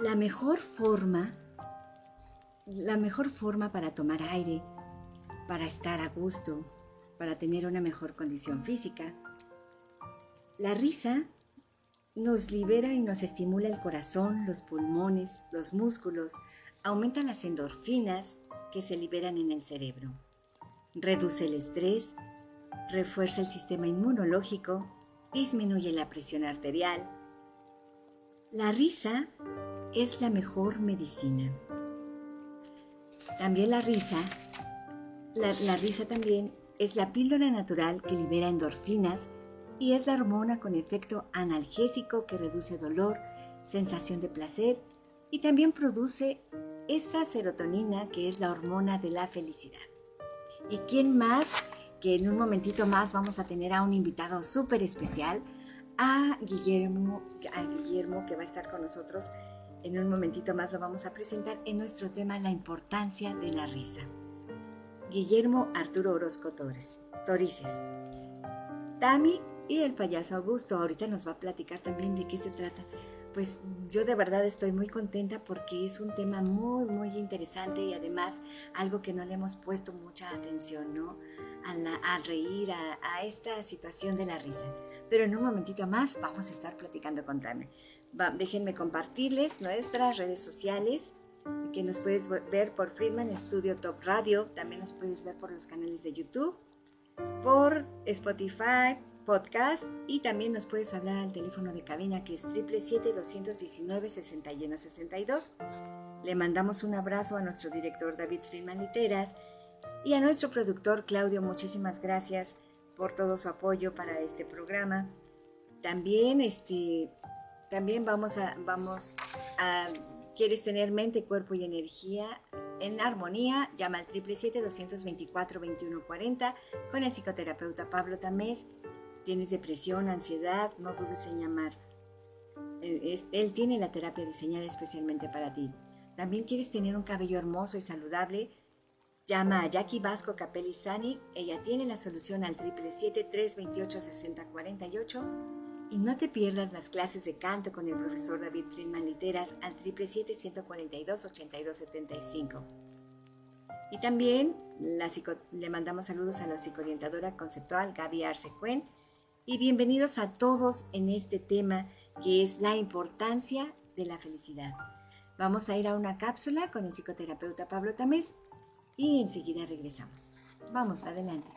La mejor forma, la mejor forma para tomar aire, para estar a gusto, para tener una mejor condición física. La risa nos libera y nos estimula el corazón, los pulmones, los músculos, aumenta las endorfinas que se liberan en el cerebro. Reduce el estrés, refuerza el sistema inmunológico, disminuye la presión arterial. La risa es la mejor medicina. También la risa, la, risa también es la píldora natural que libera endorfinas y es la hormona con efecto analgésico que reduce dolor, sensación de placer y también produce esa serotonina que es la hormona de la felicidad. ¿Y quién más? Que en un momentito más vamos a tener a un invitado súper especial, a Guillermo, a Guillermo que va a estar con nosotros en un momentito más lo vamos a presentar en nuestro tema La importancia de la risa. Guillermo Arturo Orozco Torres, Torices. Tami y el payaso Augusto ahorita nos va a platicar también de qué se trata. Pues yo de verdad estoy muy contenta porque es un tema muy, muy interesante y además algo que no le hemos puesto mucha atención, ¿no? A, reír, a, a, esta situación de la risa. Pero en un momentito más vamos a estar platicando con Tami déjenme compartirles nuestras redes sociales que nos puedes ver por Friedman Studio Top Radio, también nos puedes ver por los canales de YouTube, por Spotify, podcast y también nos puedes hablar al teléfono de cabina que es 777-219-6162. Le mandamos un abrazo a nuestro director David Friedman Literas y a nuestro productor Claudio, muchísimas gracias por todo su apoyo para este programa. También este, también vamos a, vamos a, ¿quieres tener mente, cuerpo y energía en armonía? Llama al 777-224-2140 con el psicoterapeuta Pablo Tamés. ¿Tienes depresión, ansiedad? No dudes en llamar. Él, tiene la terapia diseñada especialmente para ti. También quieres tener un cabello hermoso y saludable. Llama a Jackie Vasco Capelli Ella tiene la solución al 777-328-6048 y no te pierdas las clases de canto con el profesor David Friedman Literas al 777-142-8275. Y también le mandamos saludos a la psicoorientadora conceptual Gaby Arsecuen. Y bienvenidos a todos en este tema que es la importancia de la felicidad. Vamos a ir a una cápsula con el psicoterapeuta Pablo Tamés y enseguida regresamos. Vamos, adelante.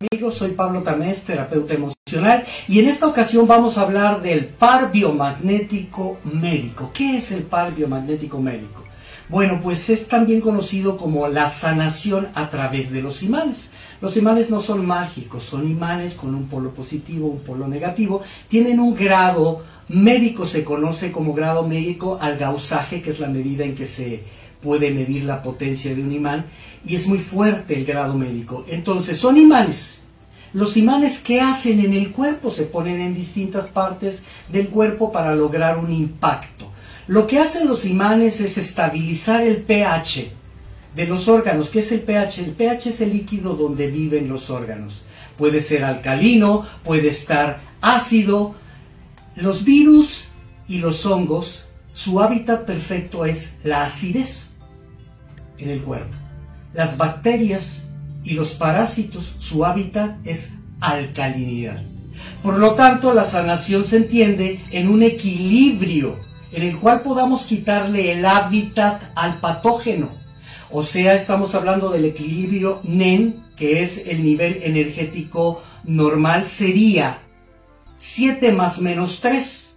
Amigos, soy Pablo Tamés, terapeuta emocional, y en esta ocasión vamos a hablar del par biomagnético médico. ¿Qué es el par biomagnético médico? Bueno, pues es también conocido como la sanación a través de los imanes. Los imanes no son mágicos, son imanes con un polo positivo, un polo negativo, tienen un grado médico, se conoce como grado médico al gausaje, que es la medida en que se puede medir la potencia de un imán y es muy fuerte el grado médico. Entonces, son imanes. Los imanes que hacen en el cuerpo se ponen en distintas partes del cuerpo para lograr un impacto. Lo que hacen los imanes es estabilizar el pH de los órganos. ¿Qué es el pH? El pH es el líquido donde viven los órganos. Puede ser alcalino, puede estar ácido. Los virus y los hongos, su hábitat perfecto es la acidez en el cuerpo. Las bacterias y los parásitos, su hábitat es alcalinidad. Por lo tanto, la sanación se entiende en un equilibrio en el cual podamos quitarle el hábitat al patógeno. O sea, estamos hablando del equilibrio NEN, que es el nivel energético normal, sería 7 más menos 3.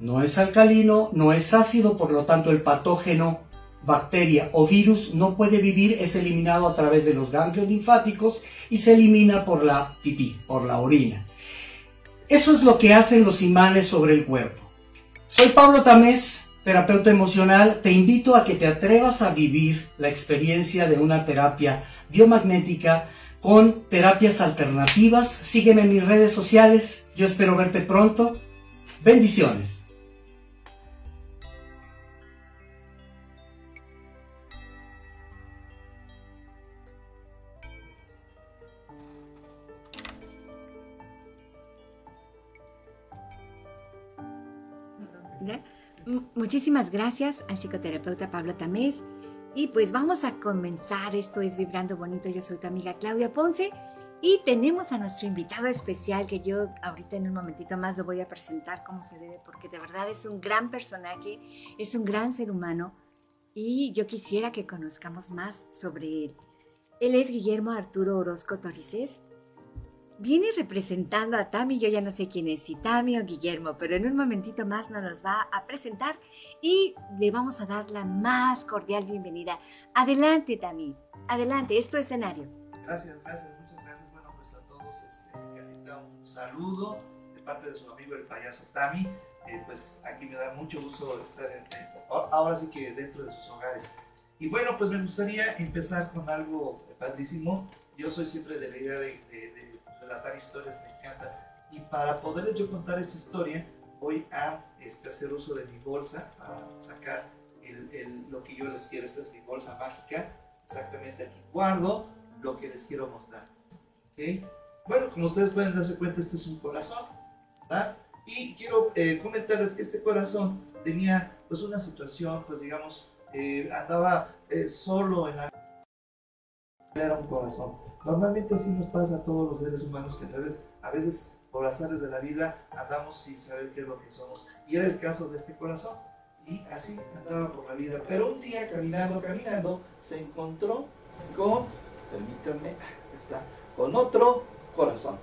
No es alcalino, no es ácido, por lo tanto el patógeno bacteria o virus no puede vivir es eliminado a través de los ganglios linfáticos y se elimina por la pipí, por la orina. Eso es lo que hacen los imanes sobre el cuerpo. Soy Pablo Tamés, terapeuta emocional, te invito a que te atrevas a vivir la experiencia de una terapia biomagnética con terapias alternativas. Sígueme en mis redes sociales. Yo espero verte pronto. Bendiciones. Muchísimas gracias al psicoterapeuta Pablo Tamés. Y pues vamos a comenzar. Esto es Vibrando Bonito. Yo soy tu amiga Claudia Ponce. Y tenemos a nuestro invitado especial que yo ahorita en un momentito más lo voy a presentar como se debe, porque de verdad es un gran personaje, es un gran ser humano y yo quisiera que conozcamos más sobre él. Él es Guillermo Arturo Orozco Torices, viene representando a Tami, yo ya no sé quién es, si Tami o Guillermo, pero en un momentito más nos va a presentar y le vamos a dar la más cordial bienvenida. Adelante, Tami, adelante, es tu escenario. Gracias, gracias, muchas gracias. Bueno, pues a todos, este, un saludo de parte de su amigo el payaso Tami. Eh, pues aquí me da mucho gusto estar en, ahora sí que dentro de sus hogares. Y bueno, pues me gustaría empezar con algo padrísimo. Yo soy siempre de la idea de relatar historias me encanta. Y para poderles yo contar esta historia, voy a este, hacer uso de mi bolsa para sacar el, lo que yo les quiero. Esta es mi bolsa mágica. Exactamente aquí guardo lo que les quiero mostrar. ¿Okay? Bueno, como ustedes pueden darse cuenta, este es un corazón. ¿verdad? Y quiero eh, comentarles que este corazón tenía pues una situación, pues digamos, eh, andaba eh, solo en la... Era un corazón Normalmente así nos pasa a todos los seres humanos que a veces, a veces por azares de la vida andamos sin saber qué es lo que somos. Y era el caso de este corazón. Y así andaba por la vida. Pero un día caminando, caminando, se encontró con, permítanme, está, con otro corazón.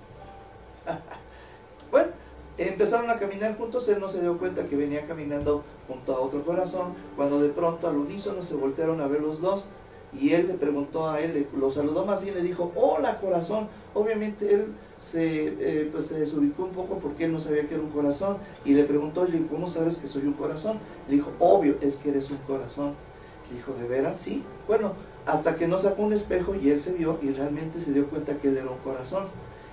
bueno, empezaron a caminar juntos, él no se dio cuenta que venía caminando junto a otro corazón, cuando de pronto al unísono se voltearon a ver los dos y él le preguntó a él, lo saludó más bien, le dijo, hola corazón. Obviamente él se, eh, pues se desubicó un poco porque él no sabía que era un corazón y le preguntó, oye, ¿cómo sabes que soy un corazón? Le dijo, obvio, es que eres un corazón. Le dijo, ¿de veras? Sí. Bueno, hasta que no sacó un espejo y él se vio y realmente se dio cuenta que él era un corazón.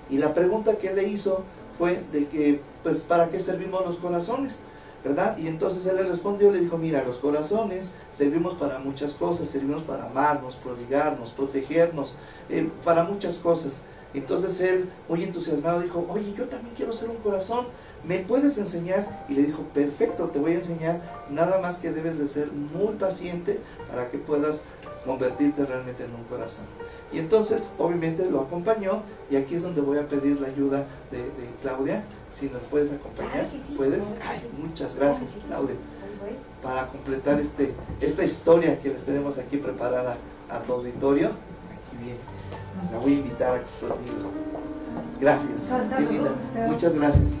Y la pregunta que él le hizo fue de que, pues, ¿para qué servimos los corazones? ¿Verdad? Y entonces él le respondió, le dijo, mira, los corazones servimos para muchas cosas, servimos para amarnos, prodigarnos, protegernos, eh, para muchas cosas. Entonces él, muy entusiasmado, dijo, oye, yo también quiero ser un corazón, ¿me puedes enseñar? Y le dijo, perfecto, te voy a enseñar, nada más que debes de ser muy paciente para que puedas convertirte realmente en un corazón. Y entonces, obviamente, lo acompañó, y aquí es donde voy a pedir la ayuda de, de Claudia, si nos puedes acompañar, ¿puedes? muchas gracias, Claudia, para completar este, esta historia que les tenemos aquí preparada a tu auditorio. Aquí viene, la voy a invitar a que conmigo. Gracias, muchas gracias.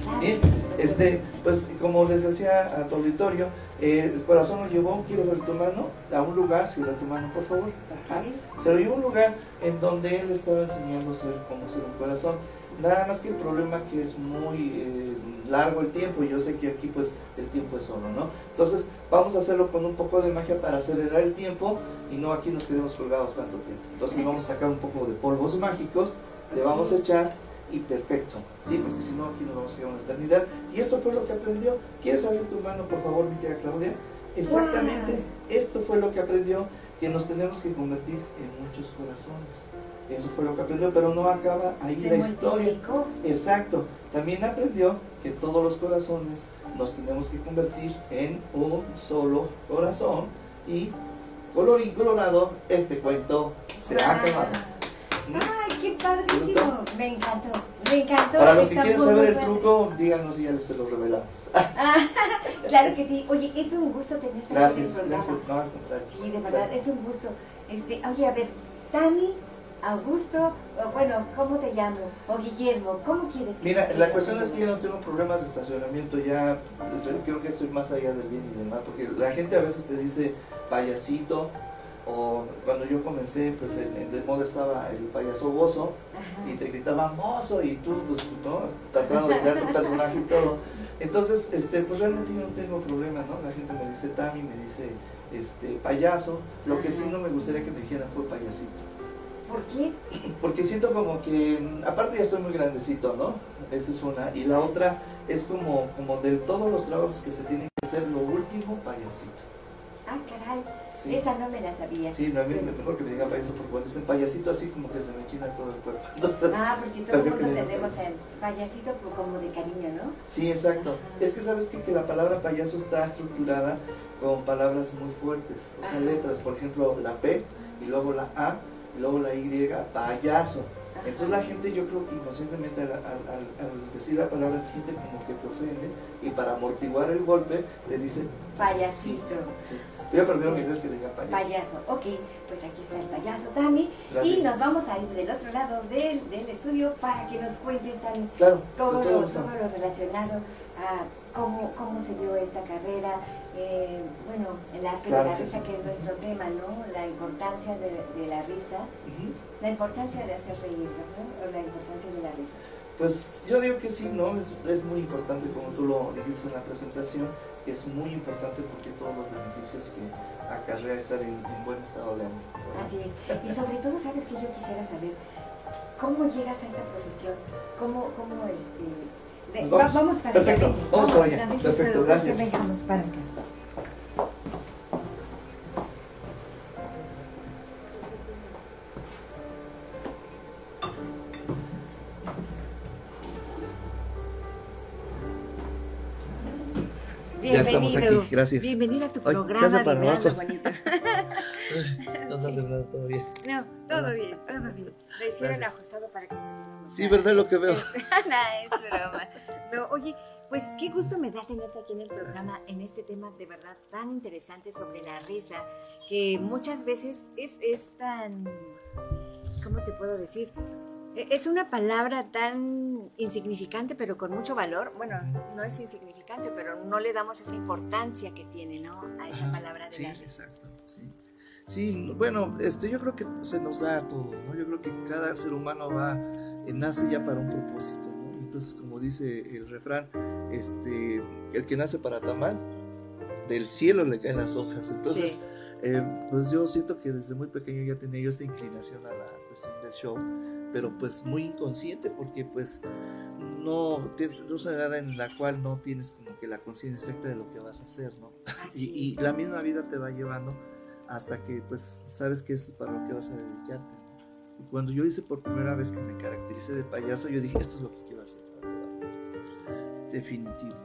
este, pues como les decía a tu auditorio, eh, el corazón lo llevó, quiero ver tu mano, a un lugar, si da tu mano por favor, se lo llevó a un lugar en donde él estaba enseñando a ser, cómo ser un corazón Nada más que el problema que es muy eh, largo el tiempo y yo sé que aquí pues el tiempo es solo, ¿no? Entonces vamos a hacerlo con un poco de magia para acelerar el tiempo y no aquí nos quedemos colgados tanto tiempo. Entonces vamos a sacar un poco de polvos mágicos, le vamos a echar y perfecto, ¿sí? Porque si no aquí nos vamos a quedar una eternidad. Y esto fue lo que aprendió. ¿Quieres abrir tu mano, por favor, mi querida Claudia? Exactamente, esto fue lo que aprendió, que nos tenemos que convertir en muchos corazones. Eso fue lo que aprendió, pero no acaba ahí la historia. Exacto. También aprendió que todos los corazones nos tenemos que convertir en un solo corazón y colorín colorado, este cuento se ha acabado. ¡Ay, qué padrísimo! Me encantó, me encantó. Para los que quieren saber el truco, díganos y ya les lo revelamos. claro que sí. Oye, es un gusto tenerte Gracias, gracias. No, al contrario. Sí, de verdad, es un gusto. Este, oye, a ver, Tani Augusto, bueno, ¿cómo te llamo? O Guillermo, ¿cómo quieres que Mira, la cuestión es que yo no tengo problemas de estacionamiento, ya creo que estoy más allá del bien y del mal, porque la gente a veces te dice payasito, O cuando yo comencé, pues en, de moda estaba el payaso bozo y te gritaban bozo y tú, pues, ¿no? Tratando de crear tu personaje y todo. Entonces, este, pues realmente yo no tengo problema, ¿no? La gente me dice Tami, me dice este, payaso. Lo que sí no me gustaría que me dijeran fue payasito. ¿Por qué? Porque siento como que, aparte ya estoy muy grandecito, ¿no? Esa es una. Y la otra es como, como de todos los trabajos que se tienen que hacer, lo último, payasito. Ah, caray. Esa no me la sabía. Sí, no, a mí mejor que me diga payaso porque cuando dicen payasito así como que se me china todo el cuerpo. ah, porque todo el mundo tenemos el payasito como de cariño, ¿no? Sí, exacto. Es que sabes que, que la palabra payaso está estructurada con palabras muy fuertes, o sea, letras, por ejemplo, la P y luego la A luego la Y, payaso. Entonces la gente yo creo que inconscientemente al, decir la palabra siente como que te ofende y para amortiguar el golpe te dice payasito. Yo he perdido vez que diga payaso. Payaso, ok, pues aquí está el payaso Tami y nos vamos a ir del otro lado del, del estudio para que nos cuentes también todo, lo, todo lo relacionado a cómo, cómo se dio esta carrera, eh, bueno, el arte de la risa, que es nuestro tema, ¿no? La importancia de, de la risa, la importancia de hacer reír, ¿verdad? O la importancia de la risa. Pues yo digo que sí, ¿no? Es, es muy importante, como tú lo dijiste en la presentación, es muy importante porque todos los beneficios que acarrea estar en, en buen estado de ánimo. Así es. Y sobre todo, ¿sabes que Yo quisiera saber cómo llegas a esta profesión, cómo, cómo este, vamos, para Perfecto, vamos, para allá. Perfecto, gracias. Vengamos para acá. Estamos aquí, gracias. Bienvenido a tu programa de verano bonito. no sí. todo bien. No, todo bien, todo bien. Lo hicieron ajustado para que estuviéramos. Sí, ¿verdad lo que veo? Nada, es broma. No, oye, pues qué gusto me da tenerte aquí en el programa en este tema de verdad tan interesante sobre la risa, que muchas veces es, es tan, ¿cómo te puedo decir? E, es una palabra tan insignificante, pero con mucho valor. Bueno, no es insignificante, pero no le damos esa importancia que tiene, ¿no? A esa palabra de la risa. Exacto, sí. Sí, bueno, este, yo creo que se nos da todo, ¿no? Yo creo que cada ser humano va, eh, nace ya para un propósito, ¿no? Entonces, como dice el refrán, este, el que nace para tamal, del cielo le caen las hojas. Entonces, eh, pues yo siento que desde muy pequeño ya tenía yo esta inclinación a la cuestión del show, pero pues muy inconsciente porque pues no tienes una edad en la cual no tienes como que la conciencia exacta de lo que vas a hacer, ¿no? Y, y, la misma vida te va llevando hasta que pues sabes que es para lo que vas a dedicarte. Y cuando yo hice por primera vez que me caractericé de payaso, yo dije, esto es lo que quiero hacer. Definitivo.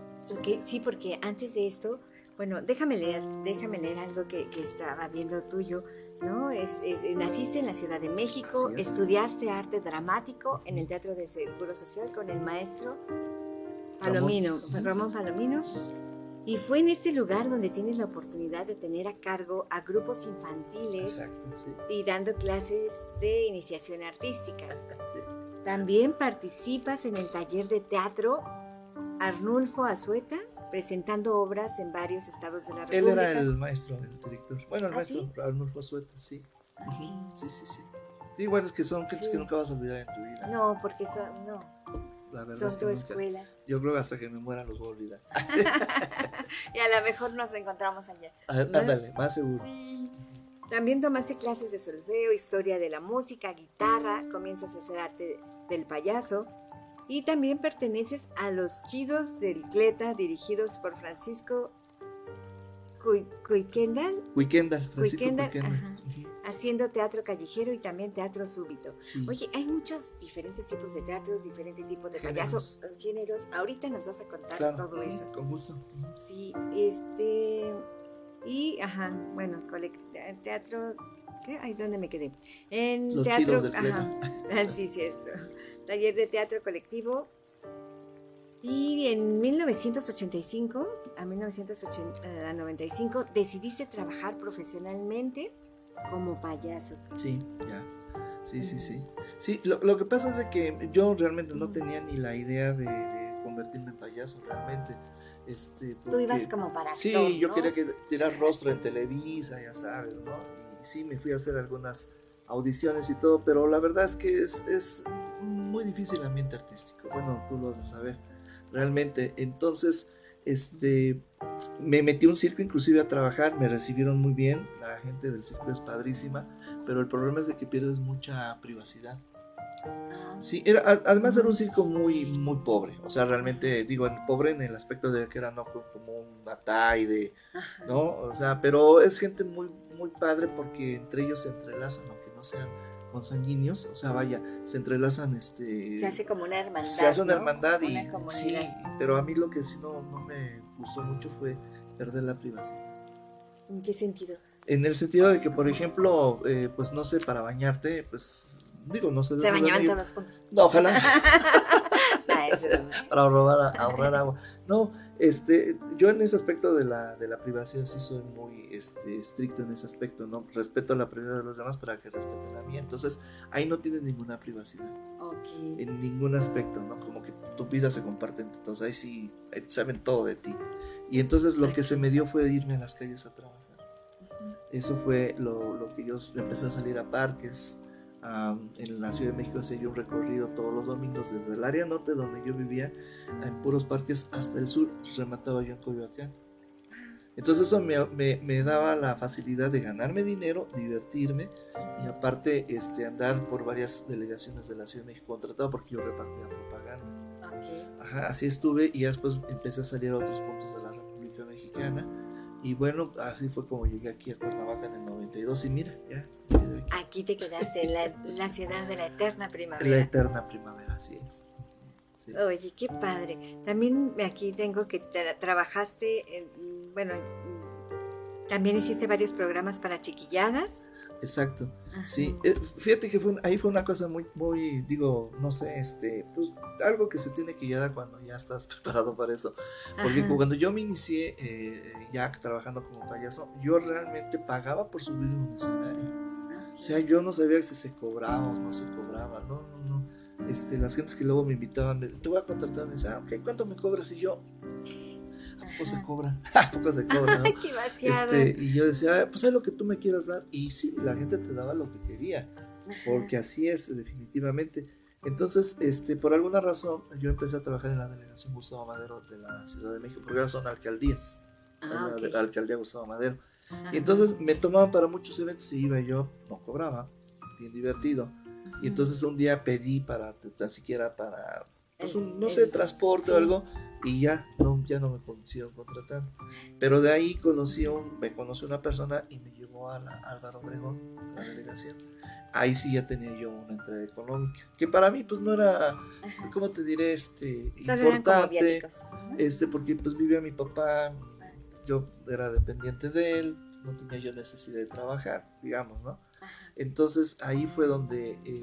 sí, porque antes de esto, bueno, déjame leer, déjame leer algo que, estaba viendo tuyo, ¿no? Es, naciste en la Ciudad de México, estudiaste arte dramático en el Teatro de Seguro Social con el maestro Palomino, Ramón Palomino. Y fue en este lugar donde tienes la oportunidad de tener a cargo a grupos infantiles y dando clases de iniciación artística. También participas en el taller de teatro Arnulfo Azueta, presentando obras en varios estados de la República. Él era el maestro, el director. Bueno, el ¿Ah, maestro Arnulfo Azueta, sí. Sí, sí, sí. Igual es que son cosas que nunca vas a olvidar en tu vida. No, porque son, no, la verdad Son tu escuela. Yo creo que hasta que me muera los voy a olvidar. y a lo mejor nos encontramos allá. Ándale, más seguro. Sí. También tomaste clases de solfeo, historia de la música, guitarra, comienzas a hacer arte del payaso. Y también perteneces a los Chidos del Cleta, dirigidos por Francisco Cuiquendal. Cuiquendal, Francisco Cuiquendal haciendo teatro callejero y también teatro súbito. Oye, hay muchos diferentes tipos de teatro, diferentes tipos de payasos, géneros. Ahorita nos vas a contar todo eso. Con gusto. Sí, este. Y, ajá, bueno, teatro. ¿Qué? Ahí donde me quedé. En teatro. ajá. sí, cierto. Taller de teatro colectivo. Y en 1985 a 1995 decidiste trabajar profesionalmente como payaso. Sí, ya. Sí, sí, sí. Sí, lo, que pasa es que yo realmente no tenía ni la idea de, convertirme en payaso, realmente. Este, Tú ibas como para Sí, yo quería que tirar rostro en Televisa, ya sabes, ¿no? Sí, me fui a hacer algunas audiciones y todo, pero la verdad es que es, es muy difícil el ambiente artístico. Bueno, tú lo vas a saber, realmente. Entonces, este, me metí a un circo inclusive a trabajar, me recibieron muy bien, la gente del circo es padrísima, pero el problema es de que pierdes mucha privacidad. Sí, era, además era un circo muy, muy pobre, o sea, realmente digo, pobre en el aspecto de que era no como un de ¿no? O sea, pero es gente muy, muy padre porque entre ellos se entrelazan, aunque no sean consanguíneos, o sea, vaya, se entrelazan, este... Se hace como una hermandad. Se hace una hermandad y sí, pero a mí lo que sí no, no me gustó mucho fue perder la privacidad. ¿En qué sentido? En el sentido de que, por ejemplo, eh, pues no sé, para bañarte, pues digo, no sé. Se bañaban todos juntos. No, ojalá. para ahorrar, ahorrar agua. No, este, yo en ese aspecto de la, de la privacidad sí soy muy este, estricto en ese aspecto, ¿no? Respeto la privacidad de los demás para que respeten la mía. Entonces, ahí no tienes ninguna privacidad. En ningún aspecto, ¿no? Como que tu vida se comparte entonces ahí sí saben todo de ti. Y entonces lo que se me dio fue irme a las calles a trabajar. Eso fue lo, lo que yo empecé a salir a parques, en la Ciudad de México hacía yo un recorrido todos los domingos desde el área norte donde yo vivía en puros parques hasta el sur, remataba yo en Coyoacán. Entonces eso me, me, daba la facilidad de ganarme dinero, divertirme y aparte este, andar por varias delegaciones de la Ciudad de México contratado porque yo repartía propaganda. Ajá, así estuve y después empecé a salir a otros puntos de la República Mexicana y bueno, así fue como llegué aquí a Cuernavaca en el 92 y mira, ya. Aquí. te quedaste, en la, ciudad de la eterna primavera. La eterna primavera, así es. Oye, qué padre. También aquí tengo que trabajaste, bueno, también hiciste varios programas para chiquilladas. Exacto. Sí, eh, fíjate que fue, ahí fue una cosa muy, muy, digo, no sé, este, pues algo que se tiene que llegar cuando ya estás preparado para eso. Porque cuando yo me inicié eh, ya trabajando como payaso, yo realmente pagaba por subir un escenario. O sea, yo no sabía si se cobraba o no se cobraba, no, no, no. Este, las gentes que luego me invitaban, te voy a contratar, me decían, ah, ok, ¿cuánto me cobras? Y yo, ¿a poco se cobra? ¿A poco se cobra? ¿no? este, y yo decía, ah, pues es lo que tú me quieras dar. Y sí, la gente te daba lo que quería, porque así es, definitivamente. Entonces, este, por alguna razón, yo empecé a trabajar en la delegación Gustavo Madero de la Ciudad de México, porque ahora son alcaldías, ah, la, alcaldía Gustavo Madero. Y entonces me tomaban para muchos eventos y iba yo, no cobraba, bien divertido. Y entonces un día pedí para, tan siquiera para, pues un, no sé, transporte o algo, y ya no, ya no me consiguieron contratar. Pero de ahí conocí un, me conoció una persona y me llevó a la Álvaro Obregón, la delegación. Ahí sí ya tenía yo una entrada económica, que para mí pues no era, ¿cómo te diré? Este, importante, este, porque pues vivía mi papá, yo era dependiente de él, no tenía yo necesidad de trabajar, digamos, ¿no? Entonces ahí fue donde eh,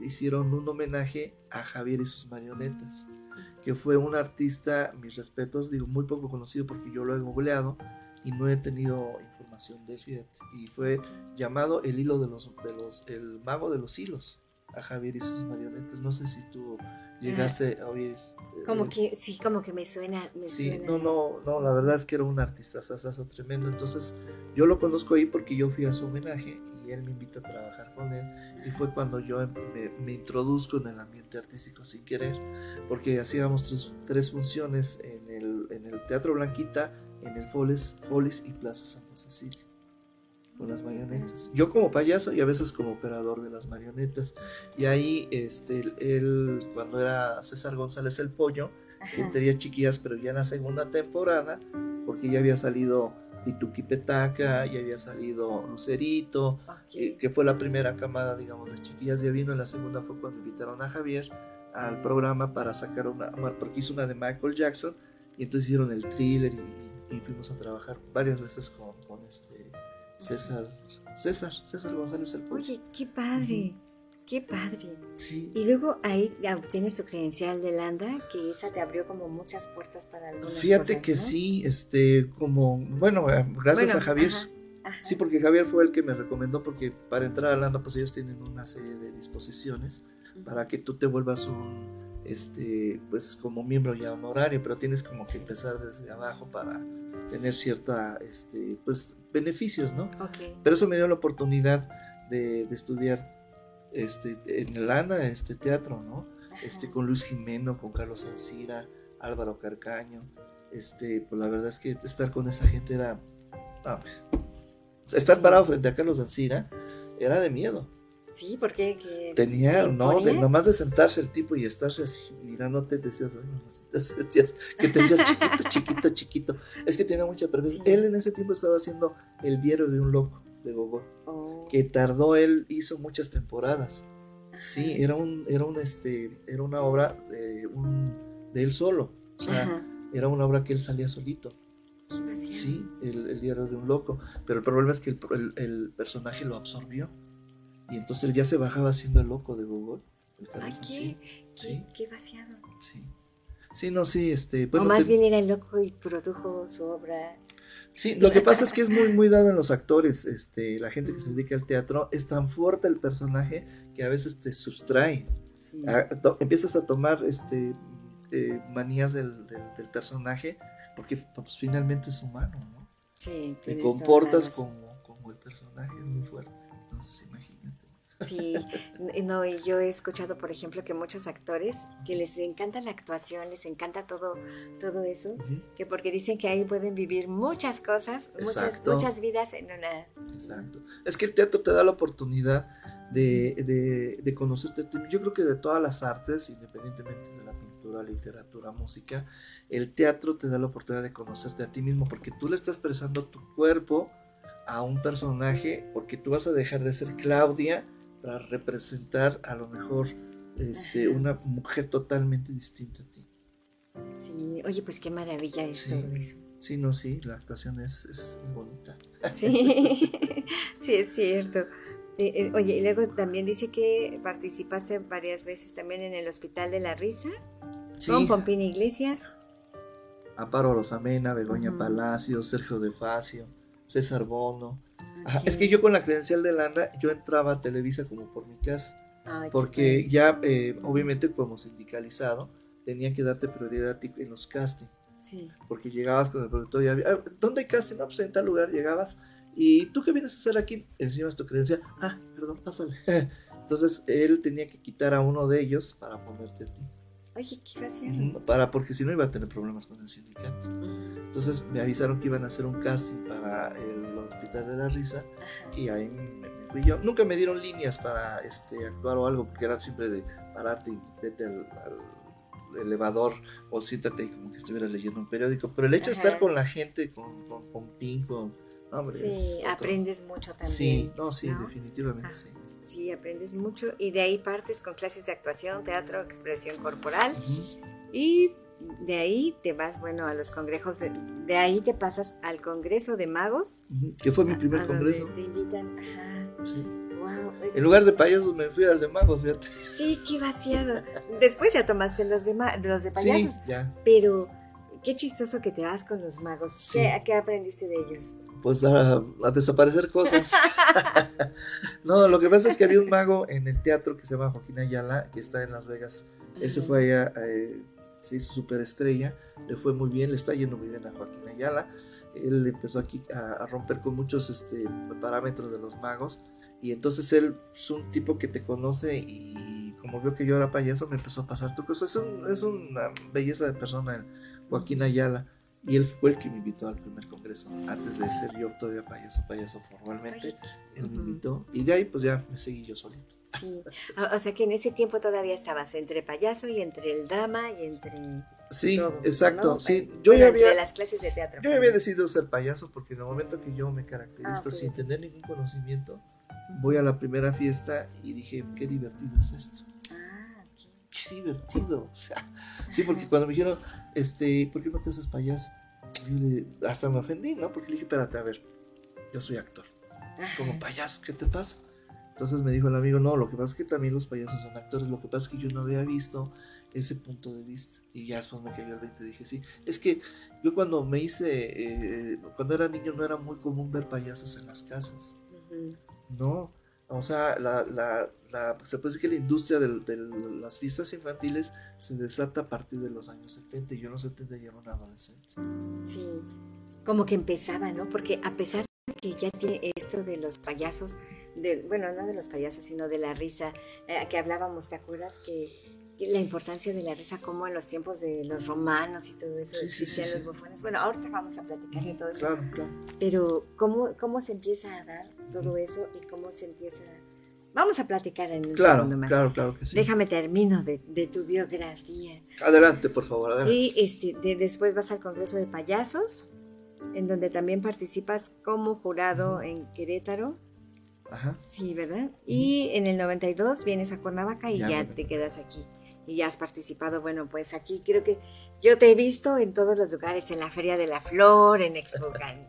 hicieron un homenaje a Javier y sus marionetas que fue un artista, mis respetos, digo, muy poco conocido porque yo lo he googleado y no he tenido información de él, Y fue llamado el hilo de los, de los, el mago de los hilos a Javier y sus marionetas. No sé si tú llegaste a oír. Eh, como que, sí, como que me suena. sí, no, no, no, la verdad es que era un artista sasazo tremendo. Entonces, yo lo conozco ahí porque yo fui a su homenaje y él me invita a trabajar con él y fue cuando yo me, introduzco en el ambiente artístico sin querer, porque hacíamos tres, tres funciones en el, en el, Teatro Blanquita, en el Foles, Foles y Plaza Santa Cecilia, con las marionetas. Yo como payaso y a veces como operador de las marionetas. Y ahí, este, él, cuando era César González el Pollo, él tenía chiquillas, pero ya en la segunda temporada, porque ya había salido Pituki Petaca, ya había salido Lucerito, eh, que fue la primera camada, digamos, de chiquillas de vino. La segunda fue cuando invitaron a Javier al programa para sacar una, porque hizo una de Michael Jackson, y entonces hicieron el thriller y, fuimos a trabajar varias veces con, con, este César, César, César González el Oye, qué padre. Qué padre. Sí. Y luego ahí obtienes tu credencial de Landa, que esa te abrió como muchas puertas para algunas Fíjate que sí, este, como, bueno, eh, gracias a Javier. Sí, porque Javier fue el que me recomendó, porque para entrar a Landa, pues ellos tienen una serie de disposiciones para que tú te vuelvas un, este, pues como miembro ya honorario, pero tienes como que empezar desde abajo para tener cierta, este, pues, beneficios, ¿no? Ok. Pero eso me dio la oportunidad de, de estudiar este, en el ANA, este teatro, ¿no? Este, con Luis Jimeno, con Carlos Ancira, Álvaro Carcaño. Este, pues la verdad es que estar con esa gente era. no, estar parado frente a Carlos Ancira era de miedo. Sí, porque que Tenía, ¿te no, de, nomás de sentarse el tipo y estarse así mirándote, te decías, "Ay, no", te sentías que te decías chiquito, chiquito, chiquito. Es que tenía mucha presencia. Sí. Él en ese tiempo estaba haciendo El diario de un loco de Gogol, Oh, que tardó, él hizo muchas temporadas. ajá. Sí, era un, era un este, era una obra de un de él solo. O sea, Ajá. era una obra que él salía solito. Sí, el, el diario de un loco. Pero el problema es que el, el- el personaje lo absorbió. Y entonces ya se bajaba siendo el loco de Gogol. el Ay, qué, Ancira. qué, Sí. qué vaciado. Sí. Sí, no, sí, este. o Bueno, más te- bien era el loco y produjo su obra. Sí, lo que pasa es que es muy, muy dado en los actores. Este, la gente que se dedica al teatro es tan fuerte el personaje que a veces te sustrae. Sí. a- to- empiezas a tomar este eh, manías del, del- del personaje porque pues, finalmente es humano, ¿no? Sí, Te comportas como, como el personaje, es muy fuerte. Entonces, imagínate. Sí, no, y yo he escuchado, por ejemplo, que muchos actores que les encanta la actuación, les encanta todo, todo eso, que porque dicen que ahí pueden vivir muchas cosas, muchas, muchas vidas en una. Exacto. Es que el teatro te da la oportunidad de, de, de conocerte. a ti. Yo creo que de todas las artes, independientemente de la pintura, literatura, música, el teatro te da la oportunidad de conocerte a ti mismo porque tú le estás prestando tu cuerpo a un personaje porque tú vas a dejar de ser Claudia representar a lo mejor este, una mujer totalmente distinta a ti. Sí, oye, pues qué maravilla es Sí. todo eso. Sí, no, sí, la actuación es, es bonita. Sí, sí, es cierto. Eh, eh, oye, y luego también dice que participaste varias veces también en el Hospital de la Risa Sí, con Pompina Iglesias. Amparo Rosamena, Begoña Ujú. Palacio, Sergio De Facio, César Bono. Ajá. Es que yo con la credencial de Landa, yo entraba a Televisa como por mi casa, Ay, qué porque ya eh, obviamente como sindicalizado, tenían que darte prioridad a ti en los castings, Sí. porque llegabas con el productor y había, "Ah, ¿dónde hay casting? No, pues en tal lugar llegabas, y ¿tú qué vienes a hacer aquí? Enseñabas tu credencial, ah, perdón, pásale. Entonces él tenía que quitar a uno de ellos para ponerte a ti, Oye, qué. Ujú, para, porque si no iba a tener problemas con el sindicato. Entonces me avisaron que iban a hacer un casting para el Hospital de la Risa Ajá. y ahí me, me fui yo. Nunca me dieron líneas para este, actuar o algo, porque era siempre de pararte y vete al, al elevador o siéntate y como que estuvieras leyendo un periódico. Pero el hecho de estar con la gente, con, con, con Pink, con... no, hombre, Sí, aprendes mucho también. Sí, no, sí, ¿no? definitivamente sí. Sí, aprendes mucho y de ahí partes con clases de actuación, teatro, expresión corporal y de ahí te vas, bueno, a los congresos, de, de ahí te pasas al Congreso de Magos. Que fue mi primer a congreso. Te invitan, ajá, Sí. wow. En lugar de payasos me fui al de magos, fíjate. Sí, qué vaciado. Después ya tomaste los de, ma- los de payasos, Sí, ya. pero qué chistoso que te vas con los magos. Sí. ¿Qué, ¿Qué aprendiste de ellos? pues a, a desaparecer cosas. no, lo que pasa es que había un mago en el teatro que se llama Joaquín Ayala, que está en Las Vegas. Ese fue allá, eh, se hizo superestrella, le fue muy bien, le está yendo muy bien a Joaquín Ayala. Él empezó aquí a, a romper con muchos este, parámetros de los magos. Y entonces él es un tipo que te conoce y como vio que yo era payaso me empezó a pasar trucos. Es, un- es una belleza de persona el Joaquín Ayala. Y él fue el que me invitó al primer congreso. Antes de ser yo todavía payaso, payaso formalmente. Él me invitó. Y de ahí pues ya me seguí yo solito. sí. O sea que en ese tiempo todavía estabas entre payaso y entre el drama y entre Sí, todo, exacto. ¿no? Sí, yo bueno, ya había, las clases de teatro. yo había decidido ser payaso porque en el momento que yo me caracterizo Ah, sin tener ningún conocimiento, voy a la primera fiesta y dije, qué divertido es esto. Qué divertido. O sea, sí, porque cuando me dijeron, este, ¿por qué no te haces payaso? Yo le- hasta me ofendí, ¿no? Porque le dije, espérate, a ver, yo soy actor. como payaso, ¿qué te pasa? Entonces me dijo el amigo, no, lo que pasa es que también los payasos son actores, lo que pasa es que yo no había visto ese punto de vista. Y ya después me cayó el 20 y dije, sí, es que yo cuando me hice, eh, cuando era niño no era muy común ver payasos en las casas, Ujú. no. O sea, la, la, la- se puede decir que la industria del- de las fiestas infantiles se desata a partir de los años 70 y yo en los 70 ya era un adolescente. Sí. como que empezaba, ¿no? Porque a pesar de que ya tiene esto de los payasos, de, bueno, no de los payasos, sino de la risa, eh, que hablábamos, ¿te acuerdas? Que, la importancia de la risa, como en los tiempos de los romanos y todo eso, Sí, existían sí, los sí. bufones. Bueno, ahorita vamos a platicar de todo eso. Claro, claro. Pero ¿cómo, cómo se empieza a dar todo eso y cómo se empieza... Vamos a platicar en un Claro, segundo más. claro, claro que sí. Déjame termino de, de tu biografía. Adelante, por favor, adelante. Y este, de- después vas al Congreso de Payasos, en donde también participas como jurado en Querétaro. Ajá. Sí, ¿verdad? Y en el 92 vienes a Cuernavaca y Ya te quedas aquí. Y ya has participado, bueno, pues aquí creo que yo te he visto en todos los lugares, en la Feria de la Flor, en Expo Can-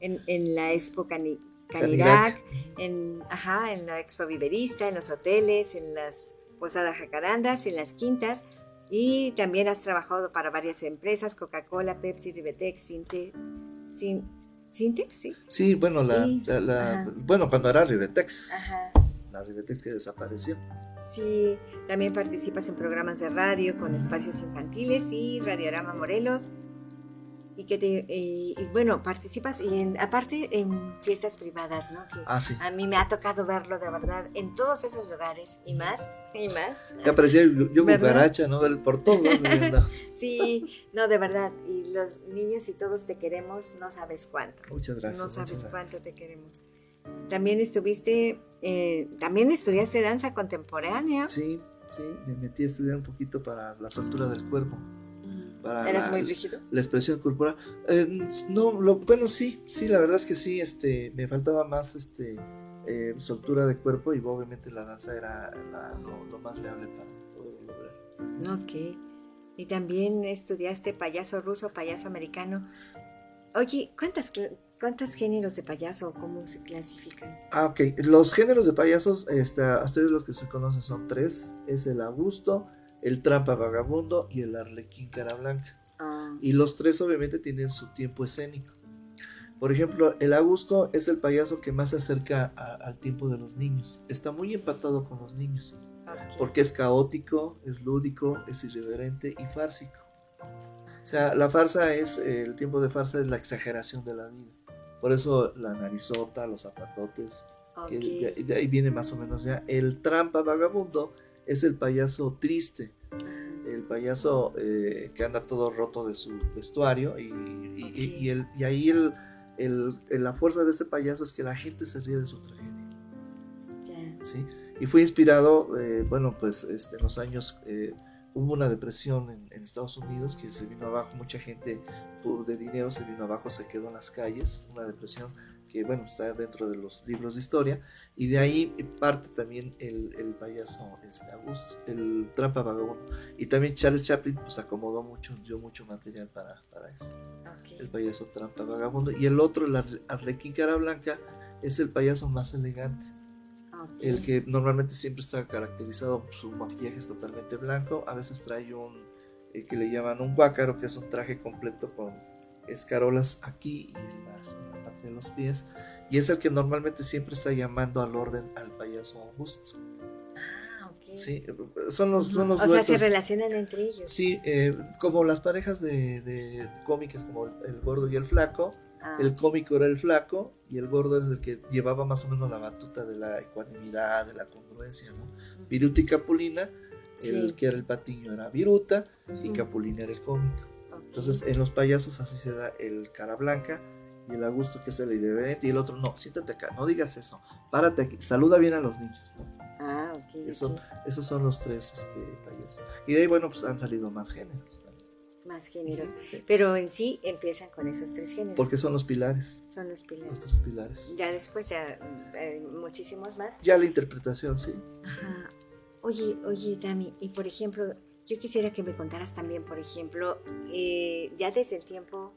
en, en la Expo Cani- Canirac, en, ajá, en la Expo Viverista, en los hoteles, en las posadas jacarandas, en las quintas. Y también has trabajado para varias empresas, Coca-Cola, Pepsi, Ribetex, Sinte, Sin, Sintex, sí. Sí, bueno, la, Sí, la- la- ajá. bueno, cuando era Ribetex, Ajá. la Ribetex que desapareció. Sí, también participas en programas de radio con espacios infantiles y Radiorama Morelos. Y que te, eh, y bueno, participas y en, aparte en fiestas privadas, ¿no? Que Ah, sí. a mí me ha tocado verlo de verdad en todos esos lugares y más, y más. Que aparecía yo, cucaracha, ¿no? El- Por todos. Sí, no, de verdad. Y los niños y todos te queremos, no sabes cuánto. Muchas gracias. no sabes gracias. cuánto te queremos. También estuviste, eh, también estudiaste danza contemporánea. Sí, sí, me metí a estudiar un poquito para la soltura del cuerpo, para ¿Eras la, muy rígido? la expresión corporal. Eh, no, lo, bueno, sí, sí, la verdad es que sí, este, me faltaba más, este, eh, soltura de cuerpo y obviamente la danza era la- lo, lo más viable para poder lograr. Ok. Y también estudiaste payaso ruso, payaso americano. Oye, ¿cuántas, ¿cuántos géneros de payaso cómo se clasifican? Ah, ok. Los géneros de payasos, este, hasta hoy los que se conocen son tres. Es el Augusto, el Trampa Vagabundo y el Arlequín Cara Blanca. Ah, Y los tres obviamente tienen su tiempo escénico. Por ejemplo, el Augusto es el payaso que más se acerca a- al tiempo de los niños. Está muy empatado con los niños. Porque es caótico, es lúdico, es irreverente y fársico. O sea, la farsa es, eh, el tiempo de farsa es la exageración de la vida. Por eso la narizota, los zapatotes, que Ok. de, de ahí viene más o menos ya. El trampa vagabundo es el payaso triste, el payaso eh, que anda todo roto de su vestuario y, y- el- y ahí el, el- la fuerza de este payaso es que la gente se ríe de su tragedia. ¿sí? Y fue inspirado, eh, bueno, pues este, en los años eh, hubo una depresión en, en Estados Unidos que se vino abajo, mucha gente de dinero se vino abajo, se quedó en las calles, una depresión que, bueno, está dentro de los libros de historia, y de ahí parte también el, el payaso este, Augusto, el trampa vagabundo. Y también Charles Chaplin, pues acomodó mucho, dio mucho material para, para eso el Ok. payaso trampa vagabundo. Y el otro, el Arle- Arlequín Cara Blanca, es el payaso más elegante. ok. El que normalmente siempre está caracterizado, su maquillaje es totalmente blanco. A veces trae un, el que le llaman un guácaro, que es un traje completo con escarolas aquí y en, la de los pies. Y es el que normalmente siempre está llamando al orden al payaso Augusto. Ah, ok. Sí, son los, son los o sea, se duetos. relacionan entre ellos. Sí, eh, como las parejas de, de cómicas como el, el gordo y el flaco, Ah, el cómico era el flaco y el gordo es el que llevaba más o menos la batuta de la ecuanimidad, de la congruencia, ¿no? Viruta y Capulina, el Sí. que era el patiño era Viruta y ujú, Capulina era el cómico. Entonces en los payasos así se da el cara blanca y el Augusto que es el irreverente y el otro no, siéntate acá, no digas eso, párate aquí, saluda bien a los niños, ¿no? Ah, ok. Eso- ok. Esos son los tres este. Y de ahí, bueno, pues han salido más géneros. ¿no? Más géneros. Sí. Pero en sí empiezan con esos tres géneros. Porque son los pilares, son los pilares. los tres pilares. Ya después ya eh, muchísimos más. Ya la interpretación, sí. Ajá. Oye, oye, Dami, y por ejemplo, yo quisiera que me contaras también, por ejemplo, eh, ya desde el tiempo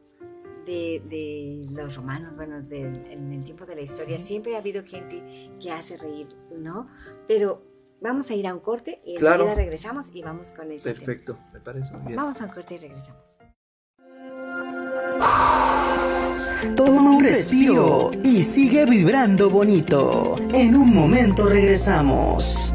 de, de los romanos, bueno, en el tiempo de la historia, siempre ha habido gente que hace reír, ¿no? Pero vamos a ir a un corte y Claro. enseguida regresamos y vamos con ese tema. Perfecto, me parece muy bien. Vamos a un corte y regresamos. Toma un respiro y sigue vibrando bonito. En un momento regresamos.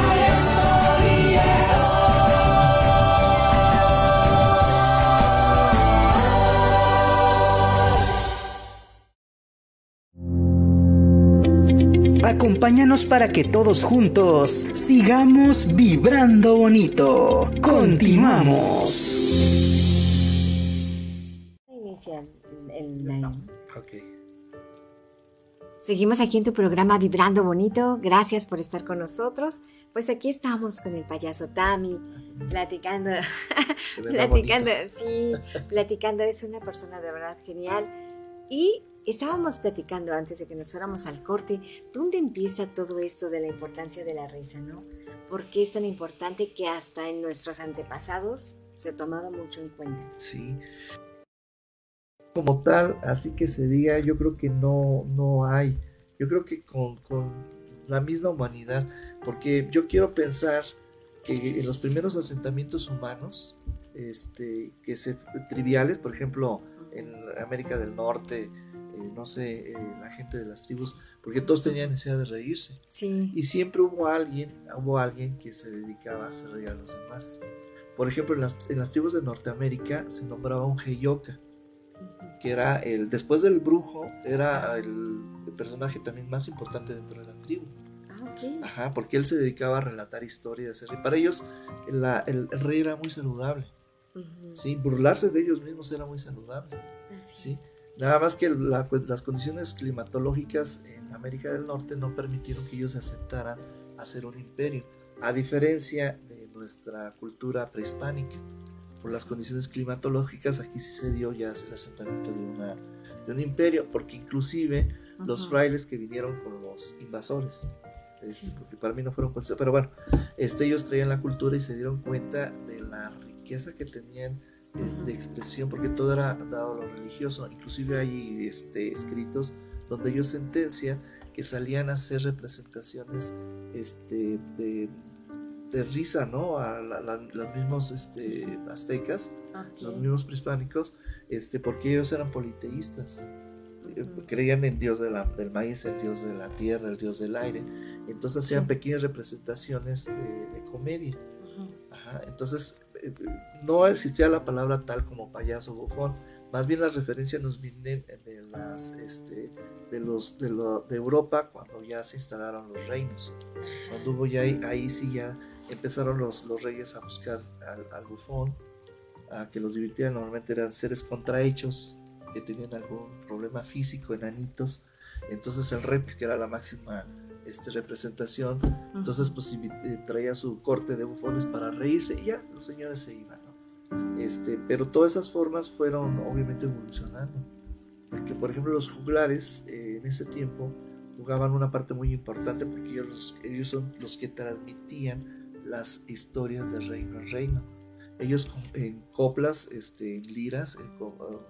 Acompáñanos para que todos juntos sigamos vibrando bonito. Continuamos. Inicia el, el- Seguimos aquí en tu programa Vibrando Bonito. Gracias por estar con nosotros. Pues aquí estamos con el payaso Tami, platicando, platicando, bonito. sí, platicando. Es una persona de verdad genial. Y estábamos platicando antes de que nos fuéramos al corte, ¿dónde empieza todo esto de la importancia de la risa, no? ¿Por qué es tan importante que hasta en nuestros antepasados se tomaba mucho en cuenta? Sí. Como tal, así que se diga, yo creo que no, no hay. Yo creo que con, con la misma humanidad, porque yo quiero pensar que en los primeros asentamientos humanos, este, que se, triviales, por ejemplo, en América del Norte, eh, no sé, eh, la gente de las tribus, porque todos tenían necesidad de reírse. Sí. Y siempre hubo alguien, hubo alguien que se dedicaba a hacer reír a los demás. Por ejemplo, en las, en las tribus de Norteamérica se nombraba un heyoka, que era el, después del brujo, era el, el personaje también más importante dentro de la tribu. Ah, ok. Ajá, porque él se dedicaba a relatar historias. Para ellos la- el, el reír era muy saludable, Ujú. ¿sí? Burlarse de ellos mismos era muy saludable. Así. ¿sí? Nada más que la- las condiciones climatológicas en América del Norte no permitieron que ellos se asentaran a ser un imperio, a diferencia de nuestra cultura prehispánica. Por las condiciones climatológicas aquí sí se dio ya el asentamiento de, una, de un imperio, porque inclusive los Ujú. frailes que vinieron con los invasores, este, porque para mí no fueron pero bueno, este, ellos traían la cultura y se dieron cuenta de la riqueza que tenían Ujú. de expresión, porque todo era dado a lo religioso, inclusive hay este, escritos donde ellos sentencian que salían a hacer representaciones este, de, de risa, ¿no? A la- la- los mismos este, aztecas, Ok. los mismos prehispánicos, este, porque ellos eran politeístas. Eh. Creían en Dios de la- del maíz, el Dios de la tierra, el Dios del aire. Entonces hacían Sí. pequeñas representaciones de, de comedia. Ajá, entonces no existía la palabra tal como payaso bufón. Más bien las referencias nos vienen de las este, de los de, Europa cuando ya se instalaron los reinos. Cuando hubo ya ahí, ahí sí ya empezaron los, los reyes a buscar al, bufón, a que los divirtieran. Normalmente eran seres contrahechos que tenían algún problema físico, enanitos. Entonces el rep, que era la máxima este, representación, entonces pues eh, traía su corte de bufones para reírse y ya los señores se iban. ¿no? Este, pero todas esas formas fueron obviamente evolucionando. Porque por ejemplo los juglares eh, en ese tiempo jugaban una parte muy importante porque ellos, ellos son los que transmitían las historias de reino en reino. Ellos en coplas, este, en liras,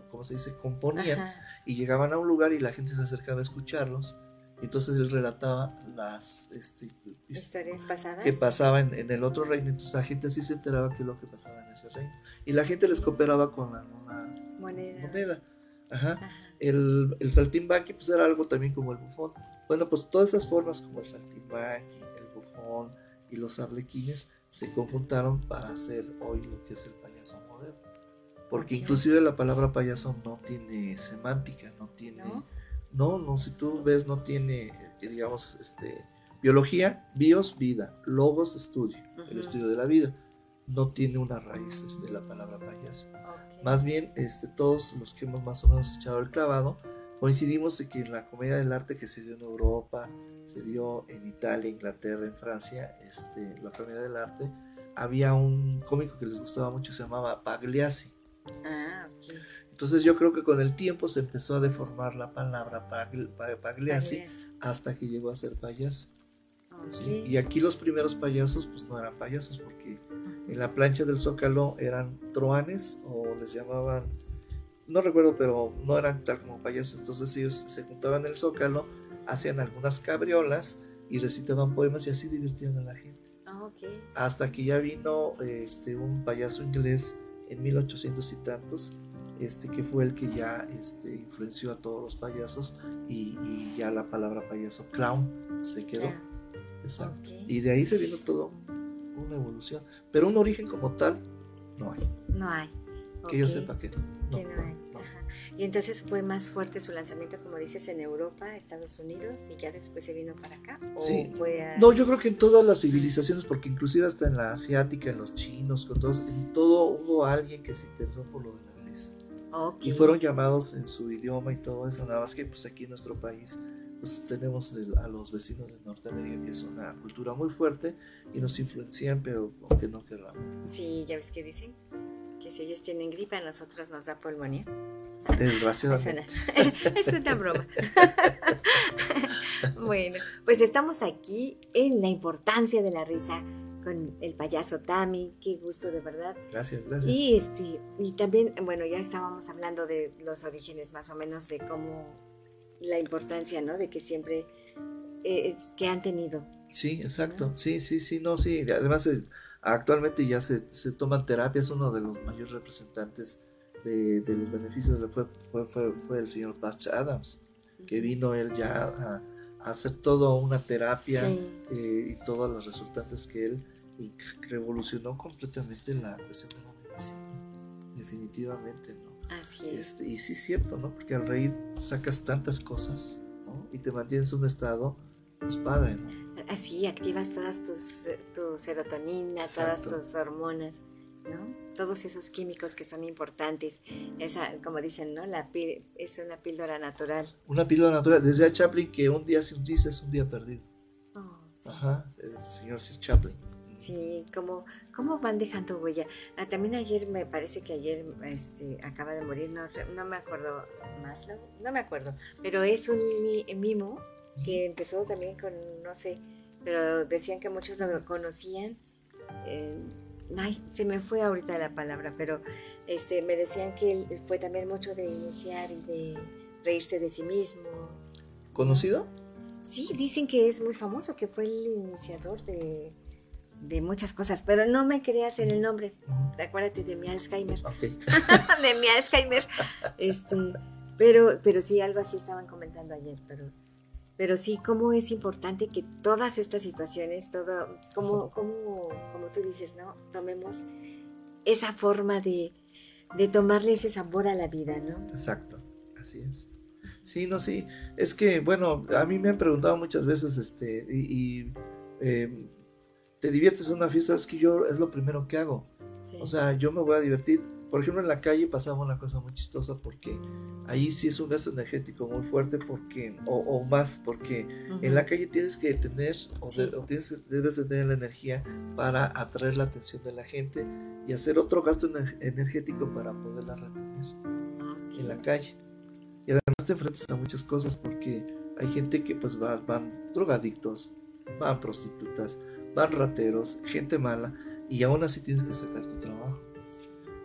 ¿cómo se dice? Componían y llegaban a un lugar y la gente se acercaba a escucharlos. Entonces él relataba las este, historias pasadas que pasaban en, el otro reino. Entonces la gente así se enteraba qué es lo que pasaba en ese reino. Y la gente les cooperaba con la, una moneda. Ajá. El, el saltimbanqui pues era algo también como el bufón. Bueno, pues todas esas formas como el saltimbanqui, el bufón y los arlequines se conjuntaron para hacer hoy lo que es el payaso moderno. Porque inclusive la palabra payaso no tiene semántica, no tiene... ¿No? No, si tú ves, no tiene, digamos, este, biología, bios, vida, logos, estudio, el estudio de la vida. No tiene una raíz este, la palabra payaso. Más bien, este, todos los que hemos más o menos echado el clavado, coincidimos en que en la comedia del arte que se dio en Europa, se dio en Italia, Inglaterra, en Francia, este, la comedia del arte, había un cómico que les gustaba mucho, se llamaba Pagliasi. Ah, ok. Entonces yo creo que con el tiempo se empezó a deformar la palabra Pagliasi, hasta que llegó a ser payaso. Y aquí los primeros payasos pues no eran payasos porque en la plancha del zócalo eran troanes o les llamaban, no recuerdo, pero no eran tal como payasos. Entonces ellos se juntaban en el zócalo, hacían algunas cabriolas y recitaban poemas y así divertían a la gente. Ah, Hasta que ya vino este, un payaso inglés en 1800 y tantos, este, que fue el que ya este, influenció a todos los payasos y, ya la palabra payaso clown se quedó. Exacto. Y de ahí se vino todo una evolución. Pero un origen como tal, no hay. No hay. Que yo sepa que no. que no hay. Y entonces fue más fuerte su lanzamiento, como dices, en Europa, Estados Unidos, y ya después se vino para acá. sí. No, yo creo que en todas las civilizaciones, porque inclusive hasta en la asiática, en los chinos, con todos, en todo hubo alguien que se interesó por lo de la Y fueron llamados en su idioma y todo eso, nada más que pues aquí en nuestro país pues tenemos a los vecinos de Norteamérica, que es una cultura muy fuerte y nos influencian, pero aunque no queramos. Sí, ya ves que dicen que si ellos tienen gripe, a nosotros nos da pulmonía. Desgraciadamente. es una broma. bueno, pues estamos aquí en la importancia de la risa con el payaso Tami, qué gusto de verdad. Gracias, gracias. Y este y también, bueno, ya estábamos hablando de los orígenes más o menos de cómo la importancia, ¿no? De que siempre eh, es, que han tenido. Sí, exacto. Sí, sí, sí, no, sí. Además, eh, actualmente ya se, se toman terapias. Uno de los mayores representantes de, los beneficios fue, fue, fue, el señor Patch Adams, que vino él ya a, hacer toda una terapia eh, y todos los resultantes que él revolucionó completamente la medicina. Definitivamente, ¿no? Así es. Este, y sí es cierto, ¿no? Porque al reír sacas tantas cosas, ¿no? Y te mantienes en un estado, pues padre, ¿no? Así, activas todas tus, tu serotonina, todas tus hormonas, ¿no? Todos esos químicos que son importantes. Esa, como dicen, ¿no? La es una píldora natural. Una píldora natural. Desde Chaplin que un día sin dice es un día perdido. Oh, Ajá, el señor Sir Chaplin. Sí, ¿cómo, cómo van dejando huella? Ah, también ayer, me parece que ayer este, acaba de morir, no, no me acuerdo, más, no me acuerdo, pero es un mimo que empezó también con, no sé, pero decían que muchos lo conocían. Eh, ay, se me fue ahorita la palabra, pero este, me decían que fue también mucho de iniciar y de reírse de sí mismo. ¿Conocido? Sí, dicen que es muy famoso, que fue el iniciador de de muchas cosas, pero no me creas en el nombre. Acuérdate de mi Alzheimer. de mi Alzheimer. Este, pero, pero sí, algo así estaban comentando ayer, pero, pero sí, cómo es importante que todas estas situaciones, todo, como, como, como tú dices, ¿no? Tomemos esa forma de, de tomarle ese sabor a la vida, ¿no? Exacto, así es. Sí, no, sí. Es que, bueno, a mí me han preguntado muchas veces, este, y, eh, te diviertes en una fiesta, es que yo es lo primero que hago. O sea, yo me voy a divertir. Por ejemplo, en la calle pasaba una cosa muy chistosa porque ahí sí es un gasto energético muy fuerte porque, o, más, porque en la calle tienes que tener, o, tienes, debes de tener la energía para atraer la atención de la gente y hacer otro gasto energético para poderla retener en la calle. Y además te enfrentas a muchas cosas porque hay gente que pues va, van drogadictos, van prostitutas, van rateros, gente mala, y aún así tienes que sacar tu trabajo.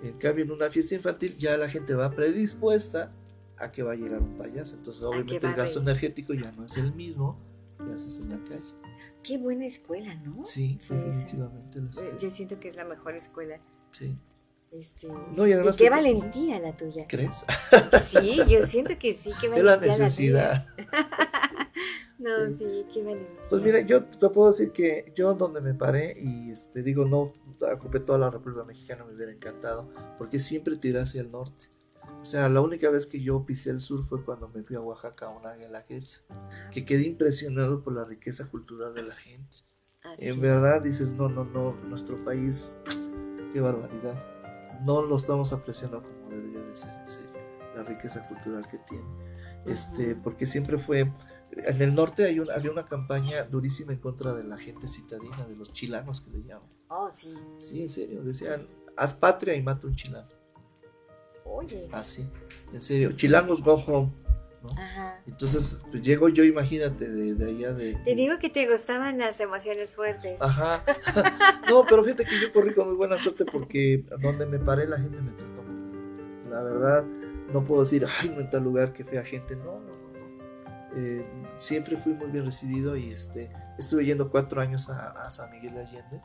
En cambio, en una fiesta infantil ya la gente va predispuesta a que va a llegar un payaso. Entonces, obviamente, el gasto energético ya no es el mismo que haces en la calle. Qué buena escuela, ¿no? Sí, definitivamente. Yo siento que es la mejor escuela. Sí. Este, y, qué valentía la tuya. ¿Crees? Sí, yo siento que sí, qué valentía. La necesidad. no, sí. qué valentía. Pues mira, yo te puedo decir que yo donde me paré y este digo, no ocupé toda la República Mexicana, me hubiera encantado, porque siempre tiré hacia el norte. O sea, la única vez que yo pisé el sur fue cuando me fui a Oaxaca a una guelaguetza, que quedé impresionado por la riqueza cultural de la gente. en verdad dices, no, no, no, nuestro país, qué barbaridad. No lo estamos apreciando como debería de ser, en serio, la riqueza cultural que tiene. Este, porque siempre fue, en el norte hay había una campaña durísima en contra de la gente citadina, de los chilanos que le llaman. Oh, sí. Sí, en serio, decían, haz patria y mata un chilano. Oye. Así, en serio. Chilangos go home. Ajá. Entonces, pues llego yo, imagínate, de, de, allá de... Te digo que te gustaban las emociones fuertes. Ajá. no, pero fíjate que yo corrí con muy buena suerte porque donde me paré la gente me trató muy La verdad, no puedo decir, ay, no en tal lugar que fea gente. No, no, no. Eh, siempre fui muy bien recibido y este, estuve yendo cuatro años a, a San Miguel de Allende.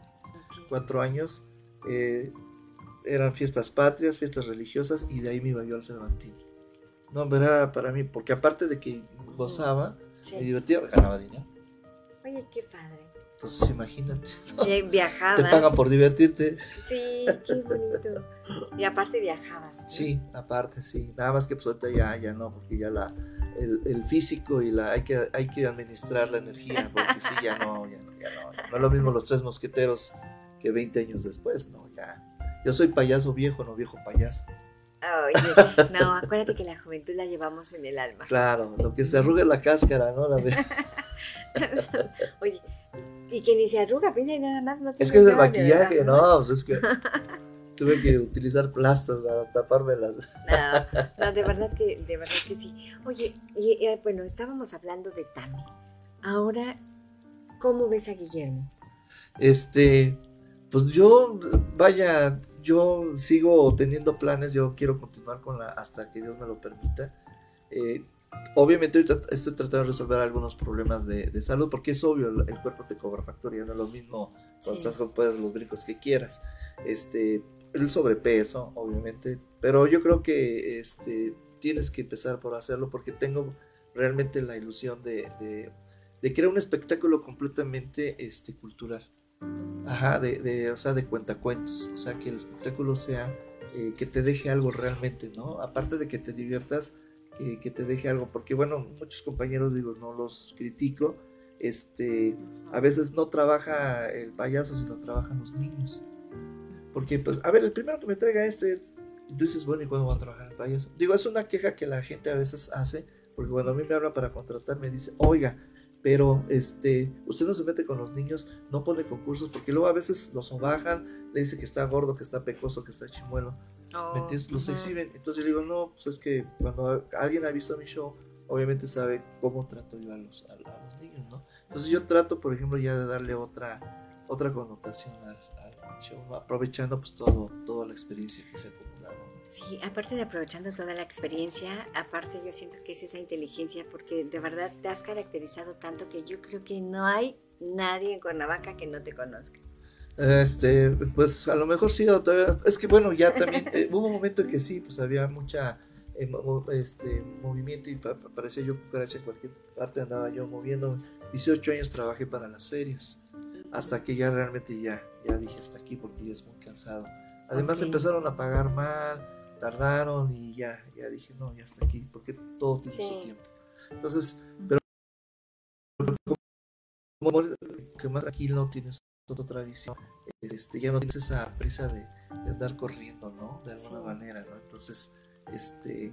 Cuatro años. Eh, eran fiestas patrias, fiestas religiosas y de ahí me iba yo al Cervantino. No, era para mí, porque aparte de que gozaba, me divertía, ganaba dinero. Oye, qué padre. Entonces imagínate. Viajabas. Te pagan por divertirte. Sí, qué bonito. Y aparte viajabas. Sí, aparte, sí. Nada más que pues ahorita ya, ya no, porque ya la, el, el, físico y la hay que, hay que administrar la energía, porque sí, ya no, ya no, ya no. No es lo mismo los tres mosqueteros que 20 años después, no, ya yo soy payaso viejo, no viejo payaso. Oye, no, acuérdate que la juventud la llevamos en el alma. Claro, lo que se arruga es la cáscara, ¿no? La Oye, y que ni se arruga, pina y nada más no Es que es el maquillaje, no, pues es que tuve que utilizar plastas para tapármelas. No, no, de verdad que, de verdad que sí. Oye, y, bueno, estábamos hablando de Tami. Ahora, ¿cómo ves a Guillermo? Este, pues yo, vaya, yo sigo teniendo planes, yo quiero continuar con la hasta que Dios me lo permita. Eh, obviamente estoy tratando de resolver algunos problemas de, salud porque es obvio, el cuerpo te cobra factoría, no es lo mismo cuando estás con puedes los brincos que quieras. Este, el sobrepeso, obviamente, pero yo creo que este, tienes que empezar por hacerlo porque tengo realmente la ilusión de, de, crear un espectáculo completamente este, cultural. Ajá, de, de, o sea, de cuentacuentos. O sea, que el espectáculo sea eh, que te deje algo realmente, ¿no? Aparte de que te diviertas, que, te deje algo. Porque, bueno, muchos compañeros, digo, no los critico. Este, a veces no trabaja el payaso, sino trabajan los niños. Porque, pues, a ver, el primero que me traiga esto es. Tú dices, bueno, ¿y cuándo va a trabajar el payaso? Digo, es una queja que la gente a veces hace. Porque cuando a mí me habla para contratar, me dice, oiga, pero este, usted no se mete con los niños, no pone concursos, porque luego a veces los bajan, le dice que está gordo, que está pecoso, que está chimuelo, oh, los exhiben. Entonces yo digo, no, pues es que cuando alguien ha visto mi show, obviamente sabe cómo trato yo a los, a, los niños, ¿no? Entonces yo trato, por ejemplo, ya de darle otra, otra connotación al, al show, aprovechando pues todo, toda la experiencia que se ha Sí, aparte de aprovechando toda la experiencia, aparte yo siento que es esa inteligencia porque de verdad te has caracterizado tanto que yo creo que no hay nadie en Cuernavaca que no te conozca. Este, pues a lo mejor sí, es que bueno, ya también eh, hubo un momento en que sí, pues había mucha eh, este, movimiento y parecía yo cucaracha en cualquier parte andaba yo moviendo. 18 años trabajé para las ferias, hasta que ya realmente ya, ya dije hasta aquí porque ya es muy cansado. Además empezaron a pagar mal, tardaron y ya, ya dije, no, ya está aquí, porque todo tiene su tiempo. Entonces, pero como que más tranquilo, tienes otra visión, este, ya no tienes esa prisa de, andar corriendo, ¿no? De alguna manera, ¿no? Entonces, este,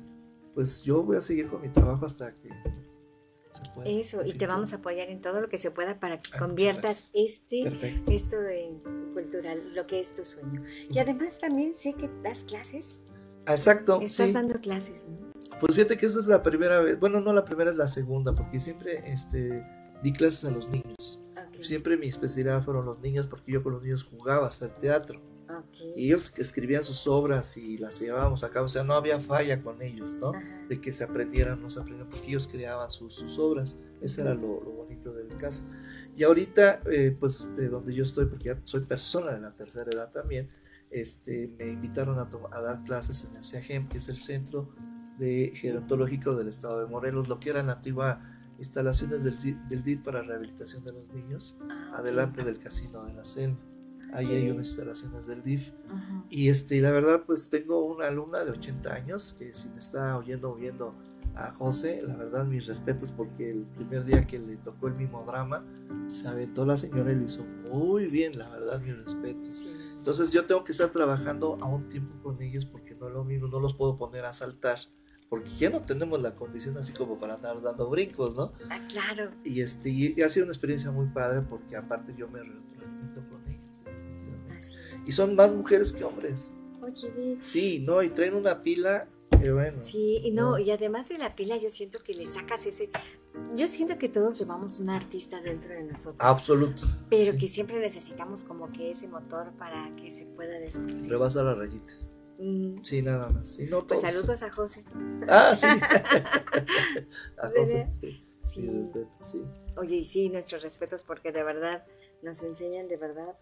pues yo voy a seguir con mi trabajo hasta que se pueda. Eso, y te vamos a apoyar en todo lo que se pueda para que conviertas este, esto en cultural, lo que es tu sueño. Y además también sé que das clases Exacto. Estás dando clases, ¿no? Pues fíjate que esa es la primera vez, bueno, no la primera, es la segunda, porque siempre este, di clases a los niños. Ok, Siempre mi especialidad fueron los niños, porque yo con los niños jugaba a hacer teatro. ok. Y ellos escribían sus obras y las llevábamos a cabo, o sea, no había falla con ellos, ¿no? Ajá. De que se aprendieran, no se aprendieran, porque ellos creaban sus, sus obras. Ese era lo, lo bonito del caso. Y ahorita, eh, pues, de donde yo estoy, porque ya soy persona de la tercera edad también, este, me invitaron a, a dar clases en el CEAGEM, que es el Centro de Gerontológico del Estado de Morelos, lo que eran la antigua instalaciones del, DIF del para rehabilitación de los niños, Ah, adelante del Casino de la Selva. Ahí hay unas instalaciones del DIF. Ujú. Y este, la verdad, pues tengo una alumna de 80 años que si me está oyendo o viendo a José, la verdad, mis respetos porque el primer día que le tocó el mismo drama, se aventó la señora y lo hizo muy bien, la verdad, mis respetos. Sí. Entonces yo tengo que estar trabajando a un tiempo con ellos porque no es lo mismo, no los puedo poner a saltar, porque ya no tenemos la condición así como para andar dando brincos, ¿no? Ah, claro. Y, este, y ha sido una experiencia muy padre porque aparte yo me retroalimento con ellos. Y son más mujeres que hombres. Oye, ve. Sí, no, y traen una pila que bueno. Sí, y no, No. y además de la pila, yo siento que le sacas ese. Yo siento que todos llevamos un artista dentro de nosotros, Absoluto. pero sí. que siempre necesitamos como que ese motor para que se pueda descubrir. Rebasa la rayita. Mm, Sí, nada más. Sí, no Pues saludos a José. Ah, sí. A José. Sí, Sí. Oye, y sí, nuestros respetos porque de verdad nos enseñan de verdad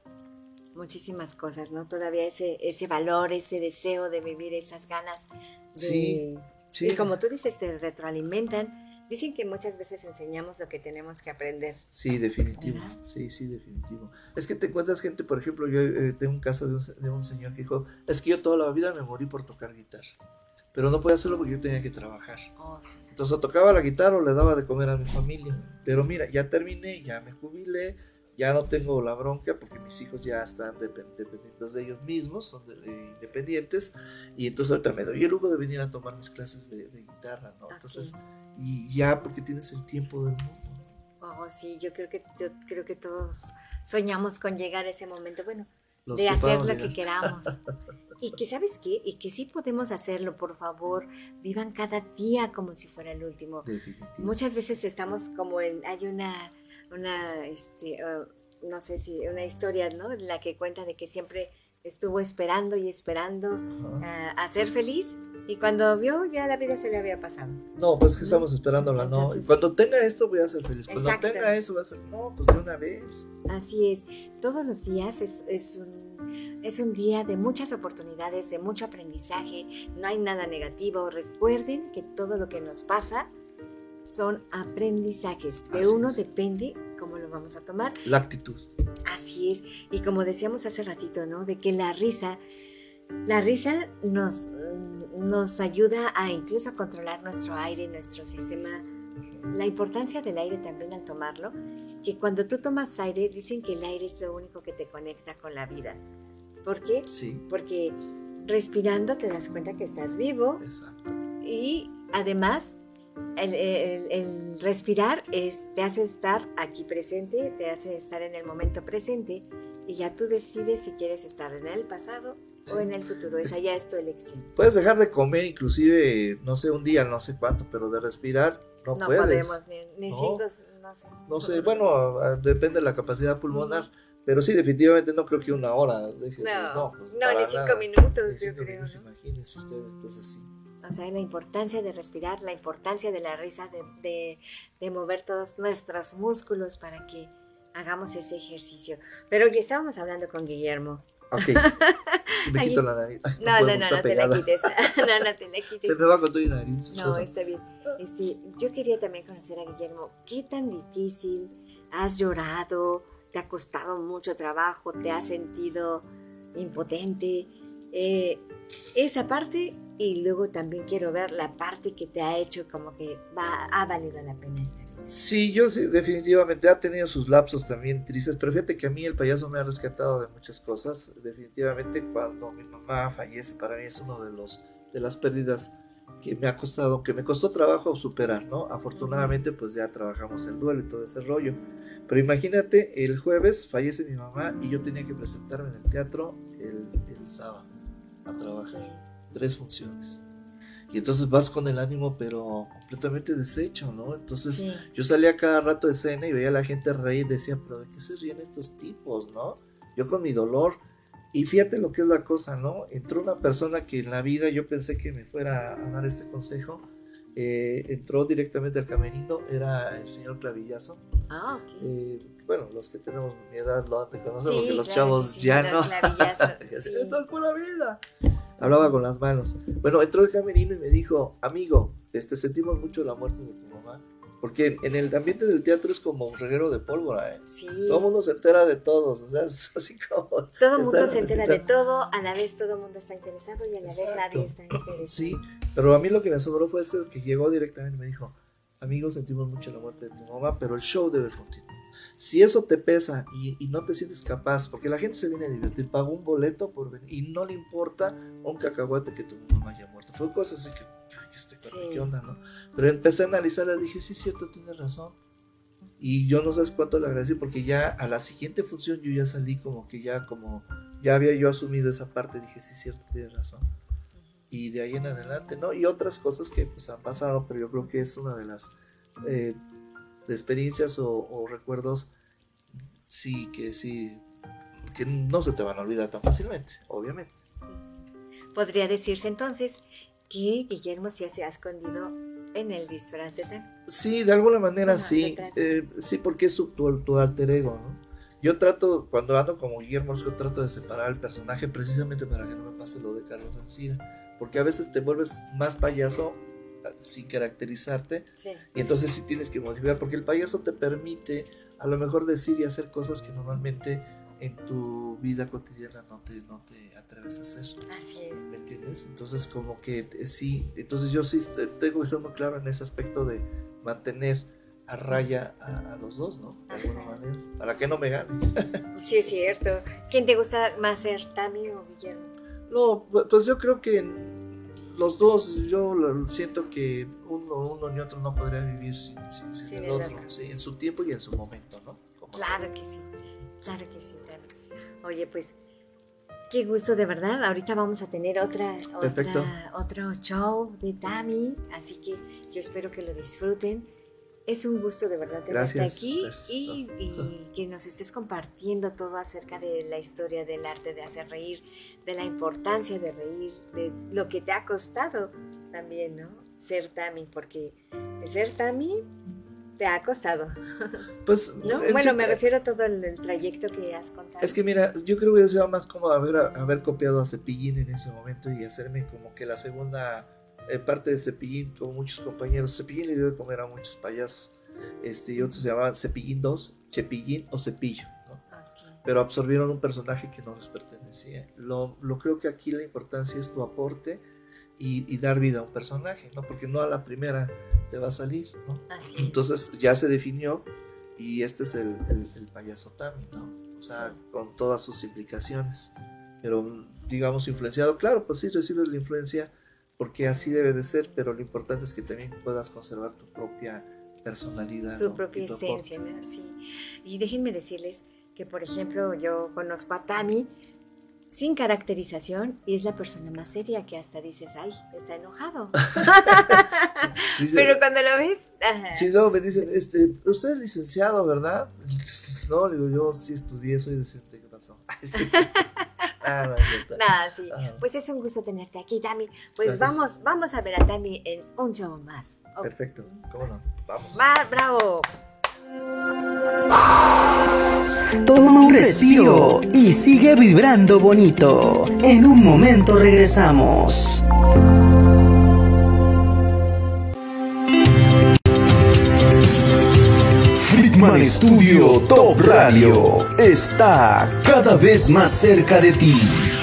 muchísimas cosas, ¿no? Todavía ese, ese valor, ese deseo de vivir, esas ganas de... Sí, Sí. Y como tú dices, te retroalimentan. Dicen que muchas veces enseñamos lo que tenemos que aprender. Sí, definitivo. ¿Verdad? Sí, sí, definitivo. Es que te encuentras gente, por ejemplo, yo eh, tengo un caso de un, de un señor que dijo, es que yo toda la vida me morí por tocar guitarra, pero no podía hacerlo porque yo tenía que trabajar. Oh, sí. Entonces o tocaba la guitarra o le daba de comer a mi familia. Pero mira, ya terminé, ya me jubilé, ya no tengo la bronca porque mis hijos ya están depen- dependientes de ellos mismos, son de- eh, independientes. Y entonces ahorita me doy el lujo de venir a tomar mis clases de, de guitarra, ¿no? Entonces, y ya porque tienes el tiempo del mundo. Oh, sí, yo creo que yo creo que todos soñamos con llegar a ese momento. Bueno, Los de hacer lo que queramos. Y que, ¿sabes qué? Y que sí podemos hacerlo, por favor. Vivan cada día como si fuera el último. Definitivo. Muchas veces estamos como en, hay una, una, este, uh, no sé si, una historia, ¿no? En la que cuenta de que siempre estuvo esperando y esperando Ajá. a, a ser feliz y cuando vio ya la vida se le había pasado. No, pues que estamos esperándola, ¿no? Entonces- cuando tenga esto voy a ser feliz. Cuando Exacto. tenga eso voy a ser, no, pues de una vez. Así es, todos los días es, es un, es un día de muchas oportunidades, de mucho aprendizaje, no hay nada negativo. Recuerden que todo lo que nos pasa son aprendizajes. De Así uno es. depende cómo lo vamos a tomar. La actitud. Así es, y como decíamos hace ratito, ¿no? De que la risa, la risa nos, nos ayuda a incluso a controlar nuestro aire, nuestro sistema. La importancia del aire también al tomarlo, que cuando tú tomas aire, dicen que el aire es lo único que te conecta con la vida. ¿Por qué? Sí, Porque respirando te das cuenta que estás vivo exacto. y además el, el- el respirar es, te hace estar aquí presente, te hace estar en el momento presente y ya tú decides si quieres estar en el pasado o en el futuro. Esa ya es tu elección. Puedes dejar de comer inclusive, no sé, un día, no sé cuánto, pero de respirar no, No puedes. podemos, ni, ni No. cinco, no sé. No sé, bueno, depende de la capacidad pulmonar, pero sí, definitivamente no creo que una hora No, no, para ni cinco nada. minutos, Ni yo cinco creo. minutos, ¿no? imagínense ustedes, entonces sí. O sea, la importancia de respirar, la importancia de la risa, de, de- de mover todos nuestros músculos para que hagamos ese ejercicio. Pero ya estábamos hablando con Guillermo. Ok. Me quito la nariz. No, no, no, no te la quites. No, no te la Se quites. me va con tu nariz. No, está bien. Este, yo quería también conocer a Guillermo. ¿Qué tan difícil has llorado? ¿Te ha costado mucho trabajo? ¿Te has sentido impotente? Eh, esa parte y luego también quiero ver la parte que te ha hecho como que va, ha valido la pena esta vida. Sí, yo sí, definitivamente ha tenido sus lapsos también tristes, pero fíjate que a mí el payaso me ha rescatado de muchas cosas. Definitivamente cuando mi mamá fallece, para mí es uno de los de las pérdidas que me ha costado, que me costó trabajo superar, ¿no? Afortunadamente pues ya trabajamos el duelo y todo ese rollo. Pero imagínate, el jueves fallece mi mamá y yo tenía que presentarme en el teatro el, el sábado a trabajar tres funciones. Y entonces vas con el ánimo pero completamente deshecho, ¿no? Entonces yo salía cada rato de escena y veía a la gente reír y decía, pero ¿de qué se ríen estos tipos, no? Yo con mi dolor. Y fíjate lo que es la cosa, ¿no? Entró una persona que en la vida yo pensé que me fuera a dar este consejo. Eh, entró directamente al camerino, era el señor Clavillazo. Ah, ok. Eh, bueno, los que tenemos mi edad lo han de conocer porque los chavos ya no. sí. Esto es pura vida. Hablaba con las manos. Bueno, entró el camerino y me dijo, amigo, este, sentimos mucho la muerte de tu mamá. Porque en el ambiente del teatro es como un reguero de pólvora, ¿eh? Sí. Todo el mundo se entera de todos, o sea, es así como... Todo el mundo se entera de todo, a la vez todo el mundo está interesado y a la vez nadie está interesado. Sí, pero a mí lo que me asombró fue este que llegó directamente y me dijo, amigo, sentimos mucho la muerte de tu mamá, pero el show debe continuar. Si eso te pesa y, no te sientes capaz, porque la gente se viene a divertir, pagó un boleto por venir y no le importa un cacahuete que tu mamá haya muerto. Fue cosas así que, este, ¿qué onda, no? Pero empecé a analizarla y dije, sí, cierto, tienes razón. Y yo no sé cuánto le agradecí porque ya a la siguiente función yo ya salí como que ya como, ya había yo asumido esa parte, dije, sí, cierto, tienes razón. Y de ahí en adelante, ¿no? Y otras cosas que pues han pasado, pero yo creo que es una de las... Eh, de experiencias o, recuerdos, sí, que sí, que no se te van a olvidar tan fácilmente, obviamente. Podría decirse entonces que Guillermo sí se ha escondido en el disfraz de Sí, de alguna manera sí, eh, sí, porque es su, tu, alter ego, ¿no? Yo trato, cuando ando como Guillermo, yo trato de separar el personaje precisamente para que no me pase lo de Carlos Ancira, porque a veces te vuelves más payaso sin caracterizarte. Y entonces sí tienes que modificar, porque el payaso te permite a lo mejor decir y hacer cosas que normalmente en tu vida cotidiana no te, no te atreves a hacer. Así es. ¿Me entiendes? Entonces como que eh, sí, entonces yo sí tengo que ser muy claro en ese aspecto de mantener a raya a, los dos, ¿no? De alguna manera, para que no me gane. sí, es cierto. ¿Quién te gusta más ser, Tami o Guillermo? No, pues yo creo que los dos, yo siento que uno, uno ni otro no podría vivir sin, el otro, en su tiempo y en su momento, ¿no? claro que sí, claro que sí, Oye, pues, qué gusto de verdad. Ahorita vamos a tener otra, otra otro show de Tami, así que yo espero que lo disfruten. Es un gusto de verdad tenerte aquí y, que nos estés compartiendo todo acerca de la historia del arte de hacer reír, de la importancia de reír, de lo que te ha costado también, ¿no? Ser Tami, porque ser Tami te ha costado. Pues, Bueno, me refiero a todo el, trayecto que has contado. Es que mira, yo creo que hubiera sido más cómodo haber, haber copiado a Cepillín en ese momento y hacerme como que la segunda eh, parte de Cepillín, como muchos compañeros. Cepillín le dio de comer a muchos payasos. Este, y otros se llamaban Cepillín 2, Chepillín o Cepillo. Pero absorbieron un personaje que no les pertenecía. Lo, lo, creo que aquí la importancia es tu aporte y, dar vida a un personaje, ¿no? Porque no a la primera te va a salir, ¿no? Entonces ya se definió y este es el, el, payaso Tami, ¿no? O sea, con todas sus implicaciones. Pero digamos influenciado, claro, pues sí recibes la influencia porque así debe de ser, pero lo importante es que también puedas conservar tu propia personalidad. Tu propia esencia, ¿no? Sí. Y déjenme decirles que, por ejemplo, yo conozco a Tami sin caracterización y es la persona más seria que hasta dices, ay, está enojado. Pero cuando lo ves... Si no, me dicen, este, usted es licenciado, ¿verdad? No, digo, yo sí estudié, soy decente, ¿qué pasó? Nada, sí. Pues es un gusto tenerte aquí, Tami. Pues vamos, vamos a ver a Tami en un show más. Perfecto, ¿cómo no? Vamos. bravo. Toma un respiro y sigue vibrando bonito. En un momento regresamos. Friedman Studio Top Radio está cada vez más cerca de ti.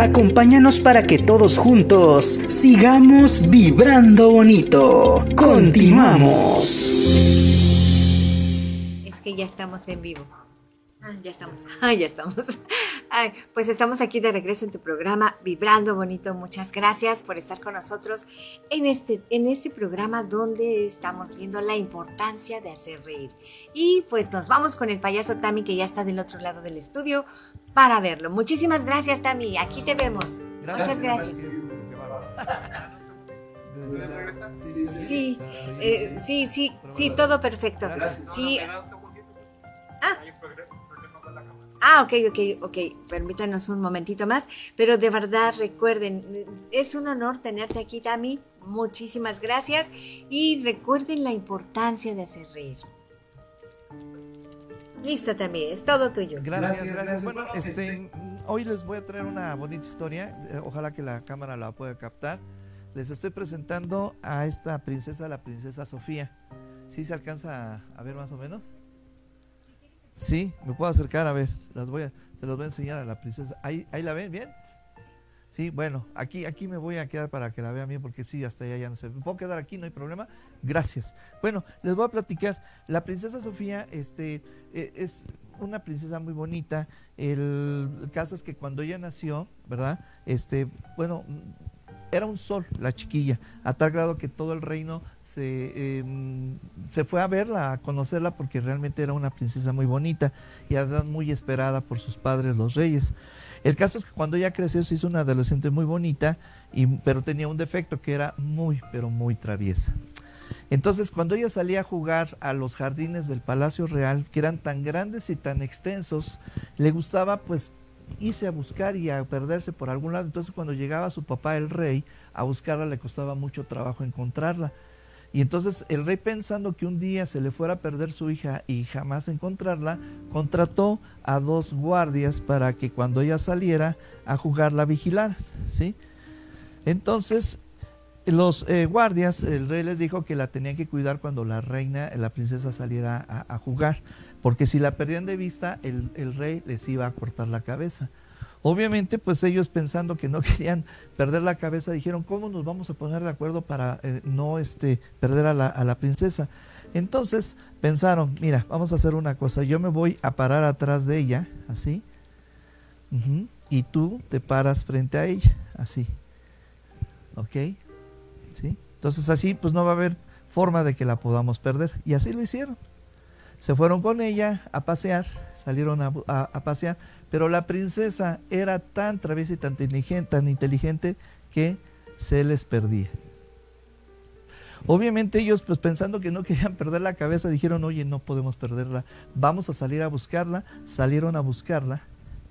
Acompáñanos para que todos juntos sigamos vibrando bonito. Continuamos. Es que ya estamos en vivo. Ah, ya estamos, ah, ya estamos. Ay, pues estamos aquí de regreso en tu programa Vibrando Bonito. Muchas gracias por estar con nosotros en este, en este programa donde estamos viendo la importancia de hacer reír. Y pues nos vamos con el payaso Tami que ya está del otro lado del estudio para verlo. Muchísimas gracias Tami, aquí te vemos. Muchas gracias. Sí, eh, sí, sí, sí, todo perfecto. Sí. Ah. Ah, ok, ok, ok. Permítanos un momentito más. Pero de verdad recuerden, es un honor tenerte aquí, Tami. Muchísimas gracias. Y recuerden la importancia de hacer reír. Listo también, es todo tuyo. Gracias, gracias. Bueno, este, hoy les voy a traer una bonita historia. eh, Ojalá que la cámara la pueda captar. Les estoy presentando a esta princesa, la princesa Sofía. ¿Sí se alcanza a, a ver más o menos? Sí, me puedo acercar a ver. Las voy a, se las voy a enseñar a la princesa. Ahí, ahí la ven, bien. Sí, bueno, aquí, aquí me voy a quedar para que la vean bien, porque sí, hasta allá ya no ve. ¿Me puedo quedar aquí? No hay problema. Gracias. Bueno, les voy a platicar. La princesa Sofía, este, eh, es una princesa muy bonita. El, el caso es que cuando ella nació, ¿verdad? Este, bueno, era un sol la chiquilla, a tal grado que todo el reino se, eh, se fue a verla, a conocerla, porque realmente era una princesa muy bonita y además muy esperada por sus padres, los reyes. El caso es que cuando ella creció se hizo una adolescente muy bonita, y, pero tenía un defecto que era muy, pero muy traviesa. Entonces, cuando ella salía a jugar a los jardines del Palacio Real, que eran tan grandes y tan extensos, le gustaba pues irse a buscar y a perderse por algún lado. Entonces, cuando llegaba su papá, el rey, a buscarla, le costaba mucho trabajo encontrarla. Y entonces el rey pensando que un día se le fuera a perder su hija y jamás encontrarla, contrató a dos guardias para que cuando ella saliera a jugar la vigilaran, ¿sí? Entonces los eh, guardias, el rey les dijo que la tenían que cuidar cuando la reina, la princesa saliera a jugar, porque si la perdían de vista, el, rey les iba a cortar la cabeza. Obviamente, pues ellos pensando que no querían perder la cabeza, dijeron, ¿cómo nos vamos a poner de acuerdo para eh, no este, perder a la, princesa? Entonces pensaron, mira, vamos a hacer una cosa, yo me voy a parar atrás de ella, así, y tú te paras frente a ella, así, ¿ok? ¿Sí? Entonces así pues no va a haber forma de que la podamos perder. Y así lo hicieron. Se fueron con ella a pasear, salieron a, pasear, pero la princesa era tan traviesa y tan inteligente, tan inteligente que se les perdía. Obviamente ellos, pues pensando que no querían perder la cabeza, dijeron, oye, no podemos perderla, vamos a salir a buscarla. Salieron a buscarla,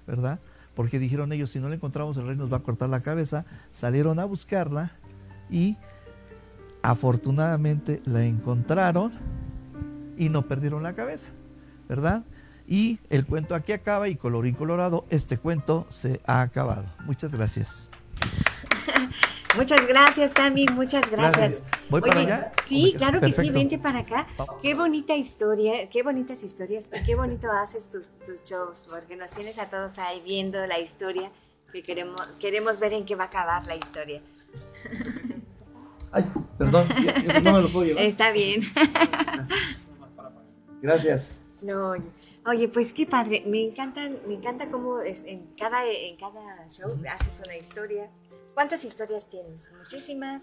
¿verdad? Porque dijeron ellos, si no la encontramos, el rey nos va a cortar la cabeza. Salieron a buscarla y afortunadamente la encontraron y no perdieron la cabeza, ¿verdad? Y el cuento aquí acaba y colorín colorado, este cuento se ha acabado. Muchas gracias. Muchas gracias, Tami, muchas gracias. ¿Voy para allá? Sí, claro que sí, vente para acá. Qué bonita historia, qué bonitas historias y qué bonito haces tus, tus shows, porque nos tienes a todos ahí viendo la historia que queremos, queremos ver en qué va a acabar la historia. Ay, perdón, yo- yo no me lo puedo llevar. Está bien. Gracias. No, oye, pues qué padre. Me encanta, me encanta cómo es- en cada, en cada show haces una historia. ¿Cuántas historias tienes? Muchísimas.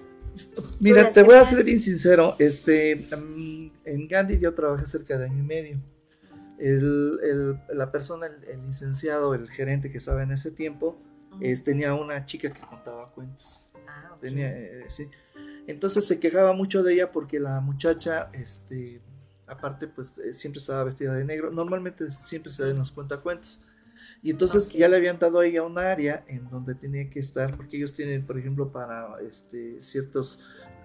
Mira, te voy a ser bien sincero. Este, mm, en Gandhi yo trabajé cerca de año y medio. El- el- la persona, el, el licenciado, el gerente que estaba en ese tiempo, es, tenía una chica que contaba cuentos. Ah, ok. Tenía, eh, sí. Entonces se quejaba mucho de ella porque la muchacha, este, aparte, pues eh, siempre estaba vestida de negro. Normalmente siempre se den los cuentacuentos. Y entonces ya le habían dado a ella un área en donde tenía que estar, porque ellos tienen, por ejemplo, para este, ciertos,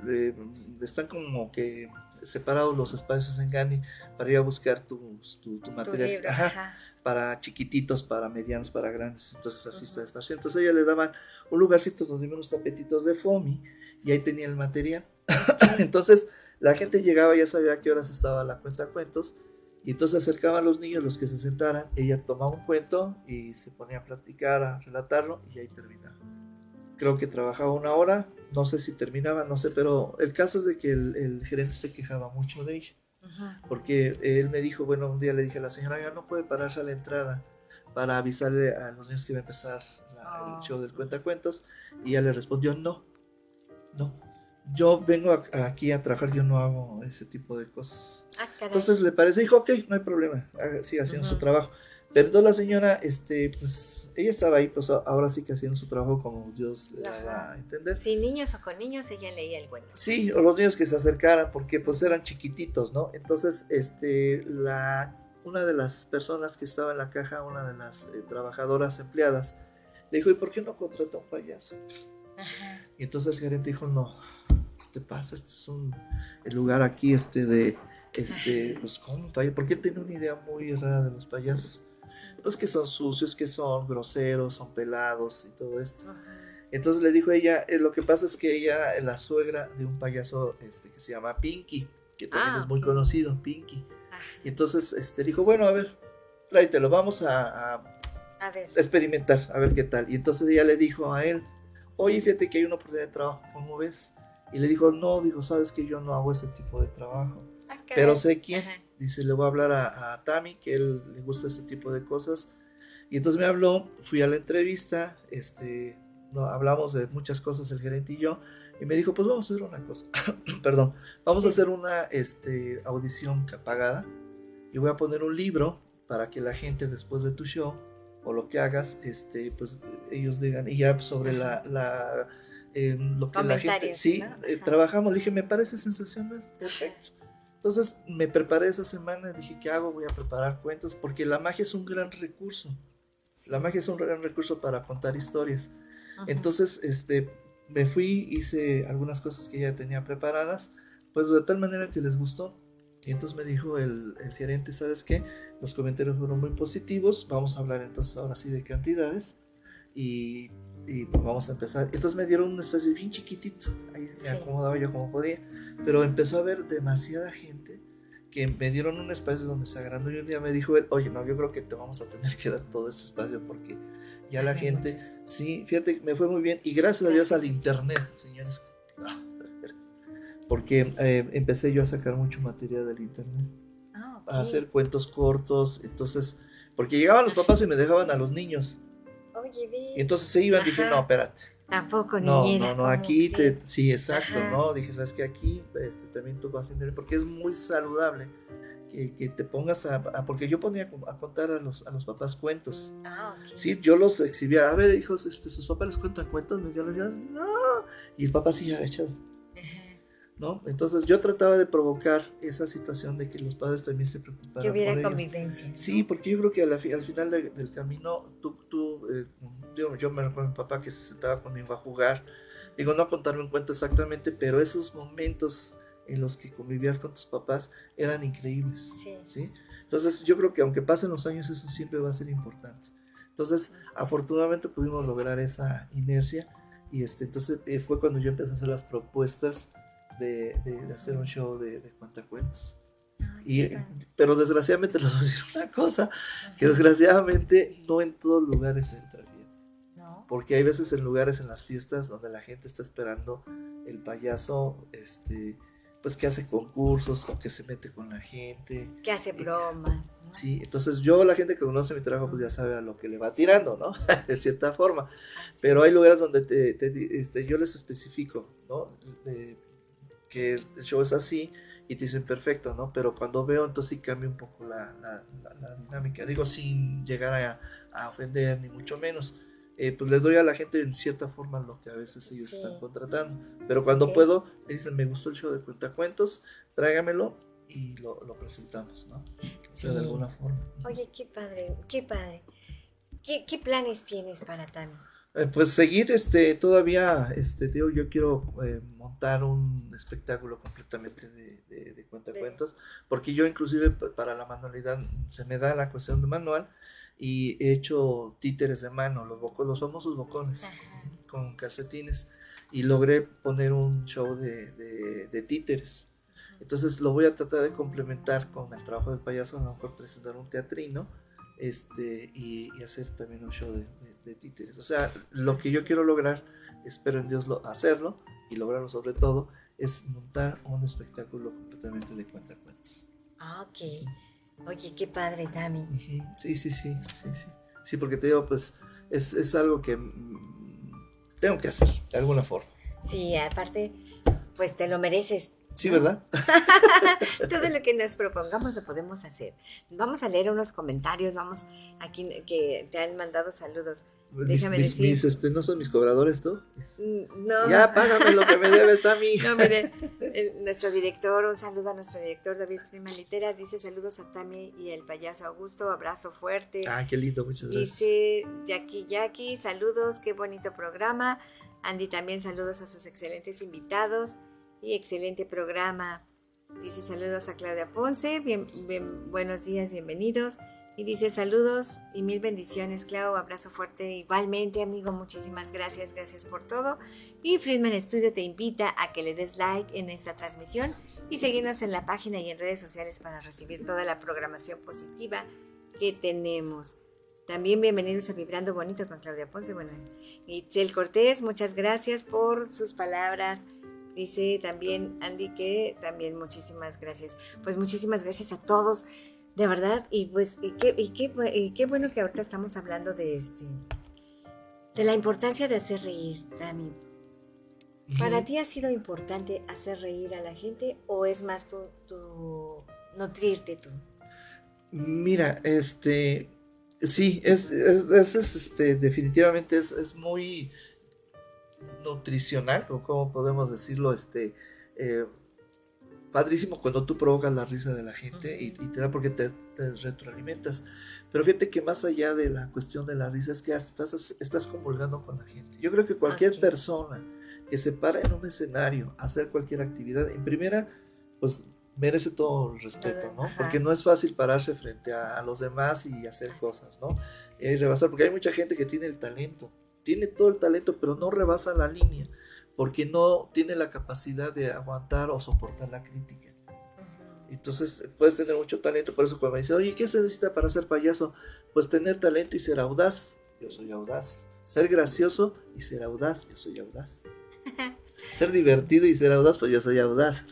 eh, están como que separados los espacios en Gandhi para ir a buscar tu, tu Tu material. libro, Ajá ajá. para chiquititos, para medianos, para grandes. Entonces así está despacio. Entonces ella le daban un lugarcito donde había unos tapetitos de foamy y ahí tenía el material. entonces la gente llegaba, ya sabía a qué horas estaba la cuenta cuentos. Y entonces acercaban los niños, los que se sentaran, ella tomaba un cuento y se ponía a platicar, a relatarlo y ahí terminaba. Creo que trabajaba una hora, no sé si terminaba, no sé, pero el caso es de que el, el gerente se quejaba mucho de ella porque él me dijo, bueno, un día le dije a la señora, ya no puede pararse a la entrada para avisarle a los niños que iba a empezar la- Oh. el show del cuentacuentos, y ella le respondió, no, no, yo vengo a- aquí a trabajar, yo no hago ese tipo de cosas. Ah. Entonces le parece, dijo, ok, no hay problema, siga haciendo su trabajo. Pero entonces la señora, este, pues, ella estaba ahí, pues ahora sí que haciendo su trabajo como Dios le daba a entender. Sin niños o con niños, ella leía el cuento. Sí, o los niños que se acercaran, porque pues eran chiquititos, ¿no? Entonces, este, la, una de las personas que estaba en la caja, una de las eh, trabajadoras empleadas, le dijo, ¿y por qué no contrata un payaso? Ajá. Y entonces el gerente dijo, no, ¿qué te pasa? Este es un el lugar aquí, este, de, este, pues, ¿cómo? Porque él tiene una idea muy rara de los payasos. Pues que son sucios, que son groseros, son pelados y todo esto. Entonces le dijo ella, eh, lo que pasa es que ella es la suegra de un payaso este, que se llama Pinky, que también Ah, es muy conocido, Pinky. Y entonces este, dijo, bueno, a ver, tráetelo, vamos a, a A ver. experimentar, a ver qué tal. Y entonces ella le dijo a él, oye, fíjate que hay una oportunidad de trabajo, ¿cómo ves? Y le dijo, no, dijo, sabes que yo no hago ese tipo de trabajo. Ah, caray. Pero sé quién. Ajá. Dice, le voy a hablar a, a Tami, que él le gusta ese tipo de cosas. Y entonces me habló, fui a la entrevista, este, no, hablamos de muchas cosas el gerente y yo, y me dijo, pues vamos a hacer una cosa, perdón, vamos a Sí. hacer una este, audición pagada y voy a poner un libro para que la gente después de tu show o lo que hagas, este, pues ellos digan, y ya sobre la, la eh, lo que la gente, sí, ¿no? eh, trabajamos, le dije, me parece sensacional, perfecto. Entonces me preparé esa semana, dije, ¿qué hago? Voy a preparar cuentos, porque la magia es un gran recurso. La magia es un gran recurso para contar historias. Ajá. Entonces, este, me fui, hice algunas cosas que ya tenía preparadas, pues de tal manera que les gustó. Y entonces me dijo el, el gerente, ¿sabes qué? Los comentarios fueron muy positivos, vamos a hablar entonces ahora sí de cantidades y, y vamos a empezar. Entonces me dieron un espacio bien chiquitito, ahí me Sí. acomodaba yo como podía, pero empezó a haber demasiada gente que me dieron un espacio donde se agrandó y un día me dijo él, oye, no, yo creo que te vamos a tener que dar todo ese espacio porque ya la Hay gente, muchos. sí, fíjate, me fue muy bien y gracias a Dios Gracias. al internet, señores, Ah, porque eh, empecé yo a sacar mucho material del internet, Ah, ok. a hacer cuentos cortos, entonces, porque llegaban los papás y me dejaban a los niños, Oye, ve. y entonces se iban, dije, Ajá. no, espérate. Tampoco, No, niñera. no, no, ¿cómo aquí te, sí, exacto, Ajá. ¿no? Dije, sabes que aquí este, también tú vas a entender, porque es muy saludable que, que te pongas a, a- porque yo ponía a contar a los, a los papás cuentos. Ah, ok. Sí, yo los exhibía, a ver, hijos, este, sus papás les cuentan cuentos, yo les decía, no, y el papá sí agachado, Ajá. ¿No? Entonces yo trataba de provocar esa situación de que los padres también se preocuparan Que hubiera por convivencia. Sí, porque yo creo que al final de- del camino, tú, tú eh, yo, yo me recuerdo a mi papá que se sentaba conmigo a jugar. Digo, no a contarme un cuento exactamente, pero esos momentos en los que convivías con tus papás eran increíbles. Sí. ¿sí? Entonces, yo creo que aunque pasen los años, eso siempre va a ser importante. Entonces, afortunadamente pudimos lograr esa inercia. Y este, entonces eh, fue cuando yo empecé a hacer las propuestas de, de- de hacer un show de, de cuentacuentos. Y, eh, pero desgraciadamente les voy a decir una cosa, que desgraciadamente no en todos lugares entra bien. Porque hay veces en lugares en las fiestas donde la gente está esperando el payaso, este, pues que hace concursos o que se mete con la gente. Que hace bromas. ¿no? Sí, entonces yo, la gente que conoce mi trabajo, pues ya sabe a lo que le va tirando, ¿no? de cierta forma. Así. Pero hay lugares donde te, te este, yo les especifico, ¿no? De- que el show es así y te dicen perfecto, ¿no? Pero cuando veo, entonces sí cambia un poco la, la- la- la dinámica. Digo, sin llegar a, a ofender, ni mucho menos. eh, pues les doy a la gente en cierta forma lo que a veces ellos Sí. están contratando. Pero cuando Ok. puedo, me dicen, me gustó el show de cuentacuentos, tráigamelo y lo, lo presentamos, ¿no? O sea, de Sí. alguna forma. Oye, qué padre, qué padre. ¿Qué, qué planes tienes para Tami? Eh, pues seguir este todavía este digo yo quiero eh, montar un espectáculo completamente de, de, de cuentacuentos porque yo inclusive para la manualidad se me da la cuestión de manual y he hecho títeres de mano los bocos los famosos bocones con calcetines y logré poner un show de, de, de títeres. Entonces lo voy a tratar de complementar con el trabajo del payaso a lo mejor presentar un teatrino este y, y hacer también un show de, de- de títeres. O sea, lo que yo quiero lograr, espero en Dios lo, hacerlo y lograrlo sobre todo, es montar un espectáculo completamente de cuentacuentos. Ah, ok. Oye, qué padre, Tami. Sí, sí, sí, sí, sí. Sí, porque te digo, pues es, es algo que mm, tengo que hacer de alguna forma. Sí, aparte, pues te lo mereces. Sí, ¿verdad? Todo lo que nos propongamos lo podemos hacer. Vamos a leer unos comentarios, vamos aquí que te han mandado saludos. Mis, Déjame mis- decir. mis, este, ¿No son mis cobradores tú? Mm, No. Ya, págame lo que me debes a mí. No, mire, el- nuestro director, un saludo a nuestro director David Freeman Literas, dice saludos a Tami y el payaso Augusto, abrazo fuerte. Ah, qué lindo, muchas gracias. Dice Jackie Jackie, saludos, qué bonito programa. Andy también saludos a sus excelentes invitados y excelente programa. Dice saludos a Claudia Ponce, buenos días, bienvenidos. Y dice saludos y mil bendiciones, Clau, abrazo fuerte igualmente, amigo, muchísimas gracias, gracias por todo. Y Friedman Studio te invita a que le des like en esta transmisión y seguirnos en la página y en redes sociales para recibir toda la programación positiva que tenemos. También bienvenidos a Vibrando Bonito con Claudia Ponce. Bueno, Itzel Cortés, muchas gracias por sus palabras. Dice también Andy que también muchísimas gracias. Pues muchísimas gracias a todos, de verdad. Y pues, y qué, y qué, bu- y qué bueno que ahorita estamos hablando de este, de la importancia de hacer reír, Dami. ¿Para ti ha sido importante hacer reír a la gente o es más tu, tu nutrirte tú? Mira, este, sí, es, es, es- es, este, definitivamente es, es muy nutricional, o como podemos decirlo, este, eh, padrísimo cuando tú provocas la risa de la gente y, y te da porque te, te retroalimentas. Pero fíjate que más allá de la cuestión de la risa es que estás, estás comulgando con la gente. Yo creo que cualquier persona que se para en un escenario a hacer cualquier actividad, en primera, pues merece todo el respeto, ¿no? ajá. Porque no es fácil pararse frente a, a los demás y hacer Así. cosas, ¿no? Y rebasar, porque hay mucha gente que tiene el talento, tiene todo el talento, pero no rebasa la línea, porque no tiene la capacidad de aguantar o soportar la crítica. Entonces puedes tener mucho talento, por eso cuando me dicen, oye, ¿qué se necesita para ser payaso? Pues tener talento y ser audaz. Yo soy audaz. Ser gracioso y ser audaz. Yo soy audaz. ser divertido y ser audaz, pues yo soy audaz.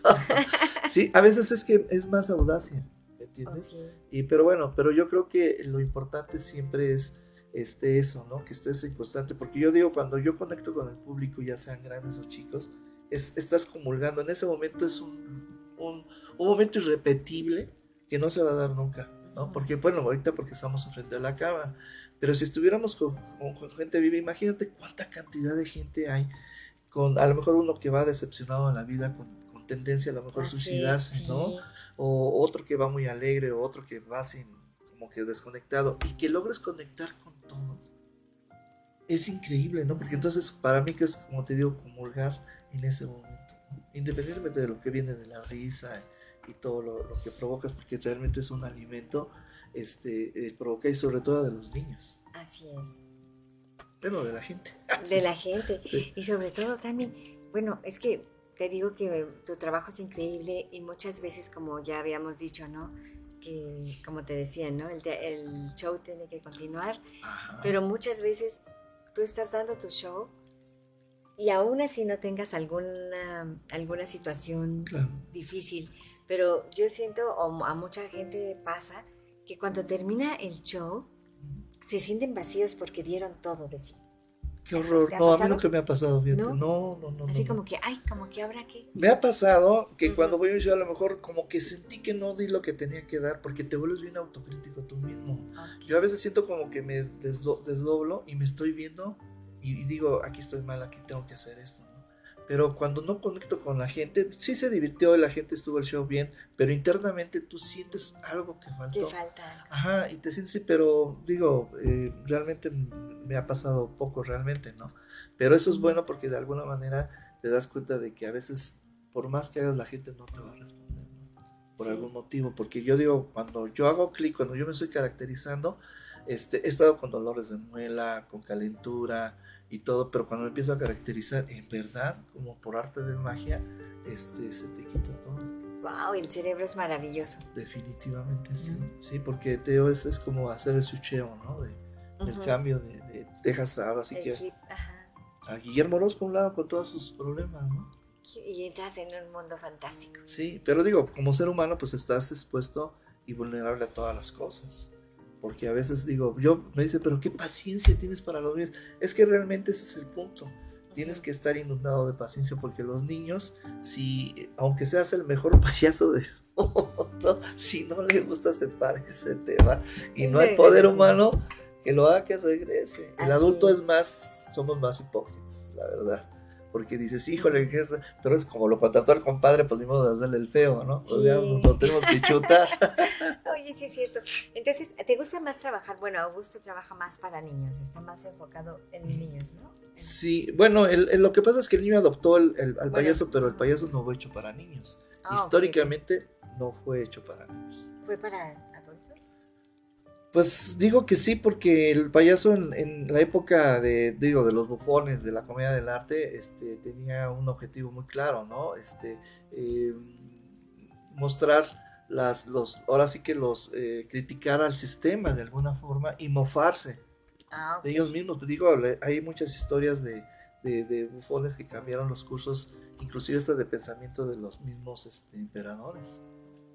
sí, a veces es que es más audacia, ¿me entiendes? Ok. Y, pero bueno, pero yo creo que lo importante siempre es este, eso, ¿no? Que estés en constante, porque yo digo, cuando yo conecto con el público, ya sean grandes o chicos, es, estás comulgando, en ese momento es un, un, un momento irrepetible que no se va a dar nunca, ¿no? Porque, bueno, ahorita porque estamos frente a la cámara, pero si estuviéramos con, con- con gente viva, imagínate cuánta cantidad de gente hay, con a lo mejor uno que va decepcionado en la vida, con, con tendencia a lo mejor es, suicidarse, ¿no? sí. o otro que va muy alegre, o otro que va sin, como que desconectado, y que logres conectar con todos. Es increíble, ¿no? Porque entonces para mí que es, como te digo, comulgar en ese momento, ¿no? independientemente de lo que viene de la risa y todo lo, lo que provocas, porque realmente es un alimento, este, eh, provoca y sobre todo de los niños, Así es. pero de la gente. De la gente. Sí. Y sobre todo también, bueno, es que te digo que tu trabajo es increíble y muchas veces, como ya habíamos dicho, ¿no? Que, como te decía, ¿no? El, te- el show tiene que continuar, Ajá. pero muchas veces tú estás dando tu show y aún así no tengas alguna, alguna situación Claro. difícil, pero yo siento, o a mucha gente pasa, que cuando termina el show se sienten vacíos porque dieron todo de sí. Qué horror. No, a mí nunca me ha pasado, fíjate. No, no, no. Así como que, ay, como que habrá que. Me ha pasado que cuando voy a un show a lo mejor como que sentí que no di lo que tenía que dar porque te vuelves bien autocrítico tú mismo. Yo a veces siento como que me desdoblo y me estoy viendo y digo, aquí estoy mal, aquí tengo que hacer esto pero cuando no conecto con la gente, sí se divirtió, la gente estuvo el show bien, pero internamente tú sientes algo que faltó. Que falta. Ajá, y te sientes, sí, pero digo, eh, realmente me ha pasado poco realmente, ¿no? Pero eso es bueno porque de alguna manera te das cuenta de que a veces, por más que hagas, la gente no te va a responder, ¿no? Por algún motivo, porque yo digo, cuando yo hago clic, cuando yo me estoy caracterizando, este, he estado con dolores de muela, con calentura, y todo, pero cuando me empiezo a caracterizar, en verdad, como por arte de magia, este, se te quita todo. Wow, el cerebro es maravilloso. Definitivamente sí, sí, porque Teo es, es como hacer el sucheo, ¿no? De, El cambio de, de, dejas ahora sí que a Guillermo Orozco un lado con todos sus problemas, ¿no? Y entras en un mundo fantástico. Sí, pero digo, como ser humano, pues estás expuesto y vulnerable a todas las cosas. Porque a veces digo, yo me dice, pero qué paciencia tienes para los niños. Es que realmente ese es el punto. Tienes que estar inundado de paciencia porque los niños, si, aunque seas el mejor payaso de mundo, si no le gusta se parece, te va. Y no hay poder humano que lo haga que regrese. El adulto es más, somos más hipócritas, la verdad porque dices, híjole, pero es como lo contrató el compadre, pues ni modo de hacerle el feo, ¿no? Pues ya lo tenemos que chutar. Oye, sí es cierto. Entonces, ¿te gusta más trabajar? Bueno, Augusto trabaja más para niños, está más enfocado en niños, ¿no? Sí, bueno, lo que pasa es que el niño adoptó el, al payaso, pero el payaso no fue hecho para niños. Ah, Históricamente no fue hecho para niños. ¿Fue para pues digo que sí, porque el payaso en, la época de, digo, de los bufones, de la comedia del arte, este, tenía un objetivo muy claro, ¿no? Este, eh, mostrar las, los, ahora sí que los, eh, criticar al sistema de alguna forma y mofarse ah, de ellos mismos. Digo, hay muchas historias de, bufones que cambiaron los cursos, inclusive hasta de pensamiento de los mismos este, emperadores.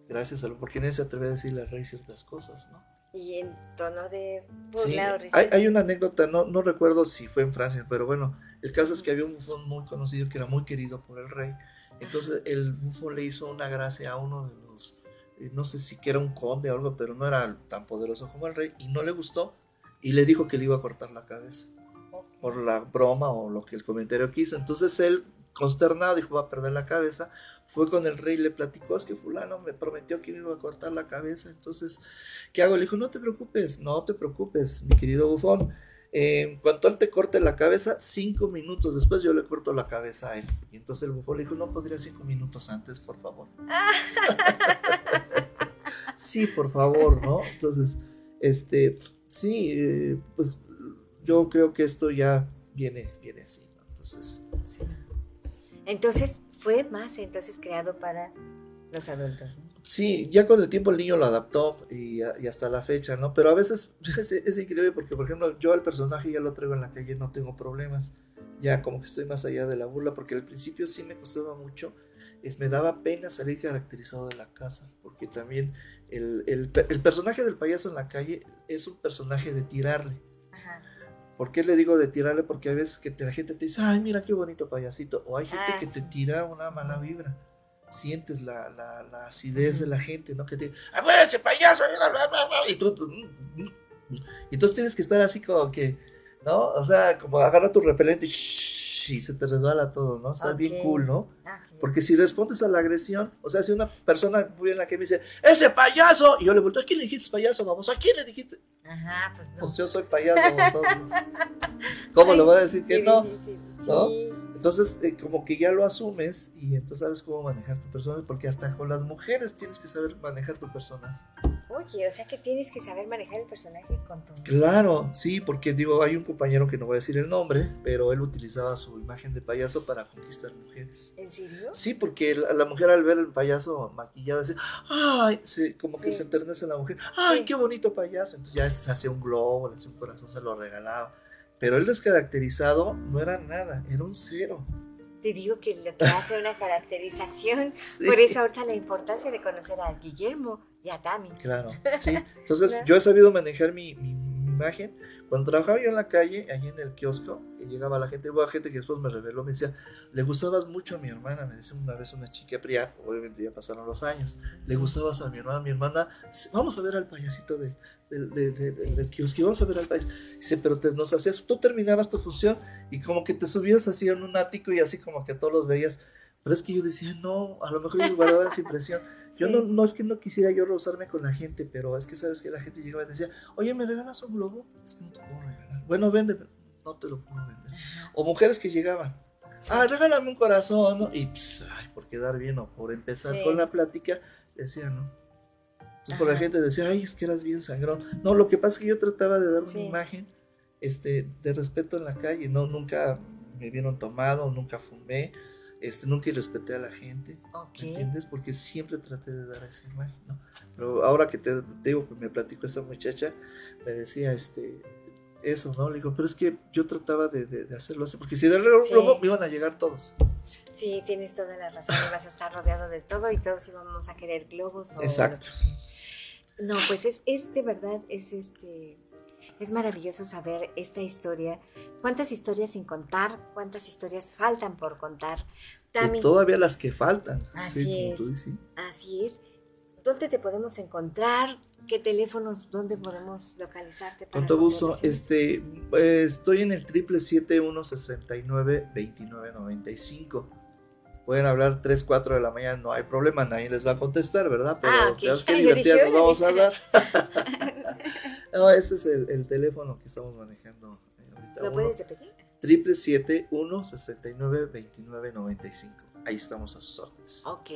Gracias a lo, porque nadie se atreve a decirle al rey ciertas cosas, ¿no? Y en tono de burla sí. hay, hay, una anécdota, no, no recuerdo si fue en Francia, pero bueno, el caso es que había un bufón muy conocido que era muy querido por el rey. Entonces el bufón le hizo una gracia a uno de los, eh, no sé si que era un conde o algo, pero no era tan poderoso como el rey y no le gustó y le dijo que le iba a cortar la cabeza por la broma o lo que el comentario quiso. Entonces él, consternado, dijo, va a perder la cabeza fue con el rey y le platicó, es que fulano me prometió que me iba a cortar la cabeza, entonces, ¿qué hago? Le dijo, no te preocupes, no te preocupes, mi querido bufón. en cuanto él te corte la cabeza, cinco minutos después yo le corto la cabeza a él. Y entonces el bufón le dijo, no podría cinco minutos antes, por favor. sí, por favor, ¿no? Entonces, este, sí, eh, pues yo creo que esto ya viene, viene así, ¿no? Entonces, sí. Entonces fue más entonces creado para los adultos. Sí, ya con el tiempo el niño lo adaptó y, hasta la fecha, ¿no? Pero a veces es, increíble porque, por ejemplo, yo al personaje ya lo traigo en la calle, no tengo problemas. Ya como que estoy más allá de la burla porque al principio sí me costaba mucho. Es, me daba pena salir caracterizado de la casa porque también el, el, el personaje del payaso en la calle es un personaje de tirarle. ¿Por qué le digo de tirarle? Porque a veces que la gente te dice, ay, mira qué bonito payasito. O hay gente ah, que te tira una mala vibra. Sientes la, la, la acidez de la gente, ¿no? Que te ¡ah, bueno, ese payaso! Y tú, mm, mm, mm". y entonces tienes que estar así como que, ¿no? O sea, como agarra tu repelente y, se te resbala todo, ¿no? Está bien cool, ¿no? Ah, Porque si respondes a la agresión, o sea, si una persona muy en la que me dice, ¡ese payaso! Y yo le vuelto, ¿a quién le dijiste payaso? Vamos, ¿a quién le dijiste? Ajá, pues no. Pues yo soy payaso, ¿Cómo le voy a decir que no? ¿No? Entonces, eh, como que ya lo asumes y entonces sabes cómo manejar tu personaje, porque hasta con las mujeres tienes que saber manejar tu personaje. Oye, o sea que tienes que saber manejar el personaje con tu... Claro, sí, porque digo, hay un compañero que no voy a decir el nombre, pero él utilizaba su imagen de payaso para conquistar mujeres. ¿En serio? Sí, porque la, mujer al ver el payaso maquillado dice, ay, como que se enternece la mujer, ay, qué bonito payaso. Entonces ya se hacía un globo, le hacía un corazón, se lo regalaba pero el descaracterizado no era nada, era un cero. Te digo que lo que hace una caracterización, por eso ahorita la importancia de conocer a Guillermo y a Tami. Claro, sí. Entonces yo he sabido manejar mi, imagen. Cuando trabajaba yo en la calle, allí en el kiosco, y llegaba la gente, hubo gente que después me reveló, me decía, le gustabas mucho a mi hermana, me decía una vez una chica, ya, obviamente ya pasaron los años, le gustabas a mi hermana, mi hermana, vamos a ver al payasito de, del kiosco, vamos a ver al país. Dice, pero te, nos hacías, tú terminabas tu función y como que te subías así en un ático y así como que a todos los veías. Pero es que yo decía, no, a lo mejor ellos guardaban esa impresión. Yo no, no es que no quisiera yo rozarme con la gente, pero es que sabes que la gente llegaba y decía, oye, ¿me regalas un globo? Es que no te puedo regalar. Bueno, vende, no te lo puedo vender. O mujeres que llegaban, ah, regálame un corazón, ¿no? Y, pues, ay, por quedar bien o por empezar con la plática, decía, no. Entonces, por la gente decía, ay, es que eras bien sangrón. No, lo que pasa es que yo trataba de dar una imagen este, de respeto en la calle, no, nunca me vieron tomado, nunca fumé este, nunca respeté a la gente, ¿me entiendes? Porque siempre traté de dar esa imagen, ¿no? Pero ahora que te, digo que me platicó esa muchacha, me decía, este, eso, ¿no? Le digo, pero es que yo trataba de, hacerlo así, porque si de luego me iban a llegar todos. Sí, tienes toda la razón, vas a estar rodeado de todo y todos íbamos a querer globos. Exacto. No, pues es, es de verdad, es este es maravilloso saber esta historia. ¿Cuántas historias sin contar? ¿Cuántas historias faltan por contar? Y todavía las que faltan. Así es. Así es. ¿Dónde te podemos encontrar? ¿Qué teléfonos? ¿Dónde podemos localizarte? Con todo gusto. Este, pues, estoy en el triple siete uno sesenta y nueve veintinueve noventa y cinco. Pueden hablar 3, 4 de la mañana, no hay problema, nadie les va a contestar, ¿verdad? Pero ah, okay. que divertidas nos vamos a dar. no, ese es el, teléfono que estamos manejando eh, ahorita. ¿Lo puedes repetir? Triple 1 69 29 95. Ahí estamos a sus órdenes. Ok.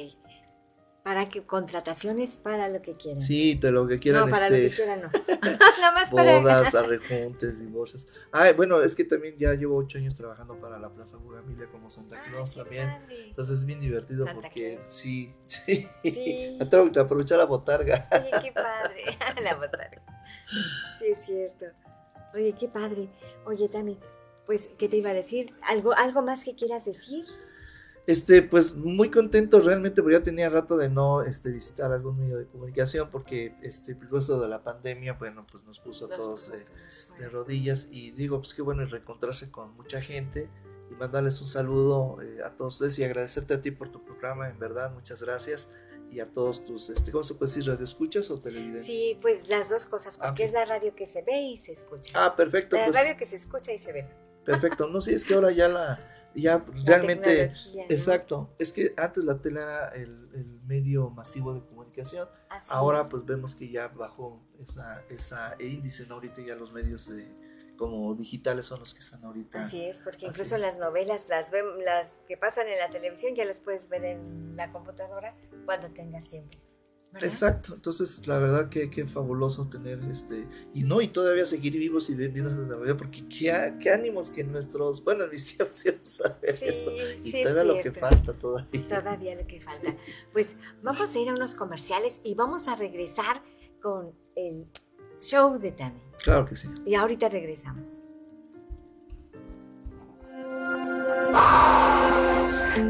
Para que contrataciones para lo que quieran. Sí, de lo que quieran. No, para este, lo que quieran no. Nada más para. Bodas, arrejuntes, divorcios. Ah, bueno, es que también ya llevo ocho años trabajando para la Plaza Buramilia como Santa Claus también. Entonces es bien divertido porque sí, sí. sí. Tengo que aprovechar la botarga. Oye, qué padre. la botarga. Sí, es cierto. Oye, qué padre. Oye, Tami, pues, ¿qué te iba a decir? ¿Algo, algo más que quieras decir? Este, pues muy contento realmente, porque ya tenía rato de no este, visitar algún medio de comunicación, porque este, pues, eso de la pandemia, bueno, pues nos puso a todos de, rodillas. Y digo, pues qué bueno reencontrarse con mucha gente y mandarles un saludo eh, a todos ustedes y agradecerte a ti por tu programa, en verdad, muchas gracias. Y a todos tus, este, ¿cómo se puede decir? ¿Radio escuchas o televidentes? Sí, pues las dos cosas, porque es la radio que se ve y se escucha. Ah, perfecto. La pues radio que se escucha y se ve. Perfecto, no, sí, es que ahora ya la ya realmente, exacto, es que antes la tele era el, medio masivo de comunicación, ahora pues vemos que ya bajó esa, esa índice, ¿no? ahorita ya los medios de, como digitales son los que están ahorita. Así es, porque incluso las novelas, las, las que pasan en la televisión, ya las puedes ver en la computadora cuando tengas tiempo. Exacto, entonces la verdad que, qué fabuloso tener este, y no, y todavía seguir vivos y viendo desde la vida, porque qué, qué, ánimos que nuestros, bueno, mis tíos ya saber esto, y todavía lo que falta todavía. Todavía lo que falta. Pues vamos a ir a unos comerciales y vamos a regresar con el show de Tami. Claro que sí. Y ahorita regresamos.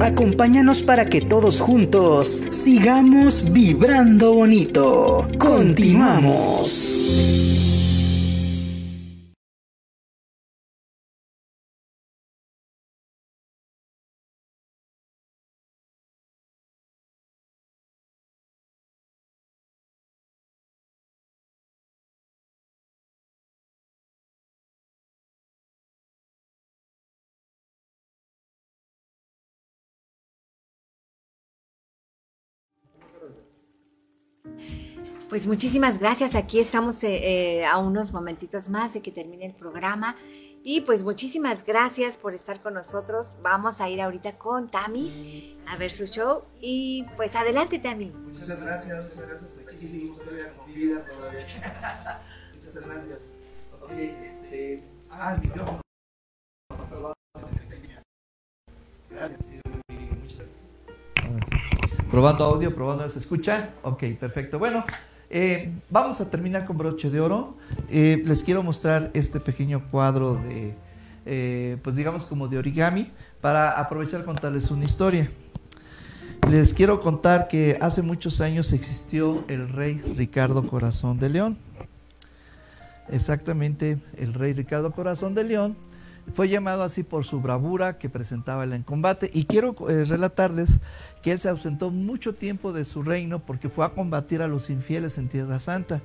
Acompáñanos para que todos juntos sigamos vibrando bonito. Continuamos. Pues muchísimas gracias. Aquí estamos eh, eh, a unos momentitos más de que termine el programa. Y pues muchísimas gracias por estar con nosotros. Vamos a ir ahorita con Tami a ver su show. Y pues adelante, Tami. Muchas gracias, muchas gracias. Pues aquí seguimos todavía con vida todavía. muchas gracias. Oye, este. Ah, el micrófono. Gracias. Probando audio, probando, ¿se escucha? Ok, perfecto. Bueno, eh, vamos a terminar con broche de oro. Eh, les quiero mostrar este pequeño cuadro de, eh, pues digamos como de origami, para aprovechar contarles una historia. Les quiero contar que hace muchos años existió el rey Ricardo Corazón de León. Exactamente, el rey Ricardo Corazón de León fue llamado así por su bravura que presentaba en combate. Y quiero relatarles que él se ausentó mucho tiempo de su reino porque fue a combatir a los infieles en Tierra Santa.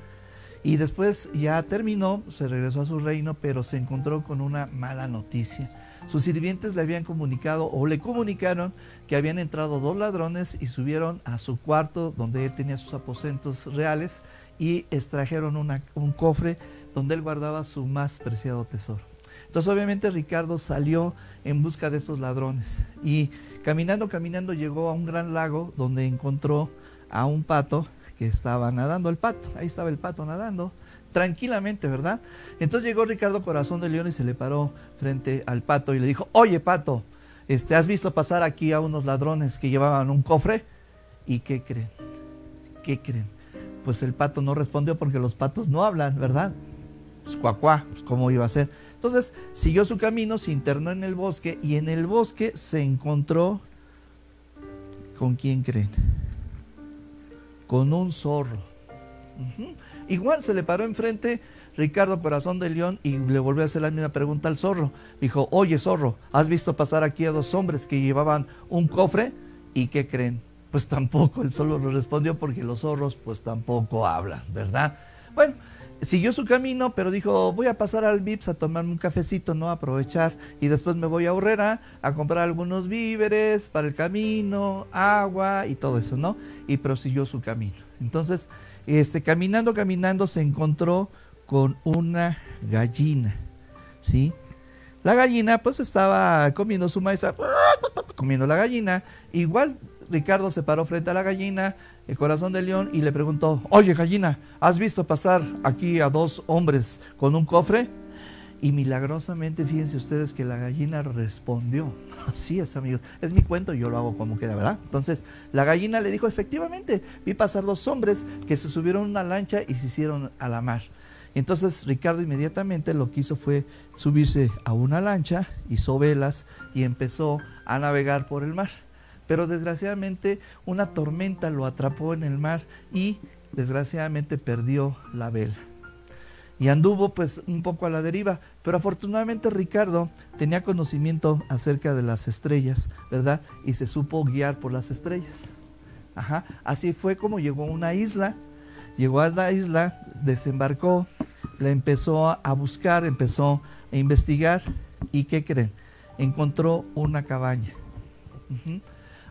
Y después ya terminó, se regresó a su reino, pero se encontró con una mala noticia. Sus sirvientes le habían comunicado o le comunicaron que habían entrado dos ladrones y subieron a su cuarto donde él tenía sus aposentos reales y extrajeron un cofre donde él guardaba su más preciado tesoro. Entonces obviamente Ricardo salió en busca de estos ladrones y caminando, caminando llegó a un gran lago donde encontró a un pato que estaba nadando, el pato, ahí estaba el pato nadando, tranquilamente, ¿verdad? Entonces llegó Ricardo Corazón de León y se le paró frente al pato y le dijo, oye pato, este, ¿has visto pasar aquí a unos ladrones que llevaban un cofre? ¿Y qué creen? ¿Qué creen? Pues el pato no respondió porque los patos no hablan, ¿verdad? Pues cuacuá, pues cómo iba a ser. Entonces siguió su camino, se internó en el bosque y en el bosque se encontró con quién creen? Con un zorro. Igual se le paró enfrente Ricardo Corazón de León y le volvió a hacer la misma pregunta al zorro. Dijo, oye zorro, ¿has visto pasar aquí a dos hombres que llevaban un cofre? ¿Y qué creen? Pues tampoco, el zorro lo respondió porque los zorros pues tampoco hablan, ¿verdad? Bueno, siguió su camino, pero dijo, voy a pasar al Vips a tomarme un cafecito, ¿no? A aprovechar. Y después me voy a Horrera a comprar algunos víveres para el camino, agua y todo eso, ¿no? Y prosiguió su camino. Entonces, este, caminando, caminando, se encontró con una gallina, ¿sí? La gallina pues estaba comiendo su maestra, comiendo la gallina. Igual Ricardo se paró frente a la gallina, el corazón de león, y le preguntó, oye gallina, ¿has visto pasar aquí a dos hombres con un cofre? Y milagrosamente, fíjense ustedes que la gallina respondió. Así es, amigos. Es mi cuento, yo lo hago como quiera, ¿verdad? Entonces, la gallina le dijo, efectivamente, vi pasar dos hombres que se subieron a una lancha y se hicieron a la mar. Entonces Ricardo inmediatamente lo que hizo fue subirse a una lancha, hizo velas y empezó a navegar por el mar pero desgraciadamente una tormenta lo atrapó en el mar y desgraciadamente perdió la vela. Y anduvo pues un poco a la deriva, pero afortunadamente Ricardo tenía conocimiento acerca de las estrellas, ¿verdad? Y se supo guiar por las estrellas. Ajá, así fue como llegó a una isla, llegó a la isla, desembarcó, la empezó a buscar, empezó a investigar y ¿qué creen? Encontró una cabaña.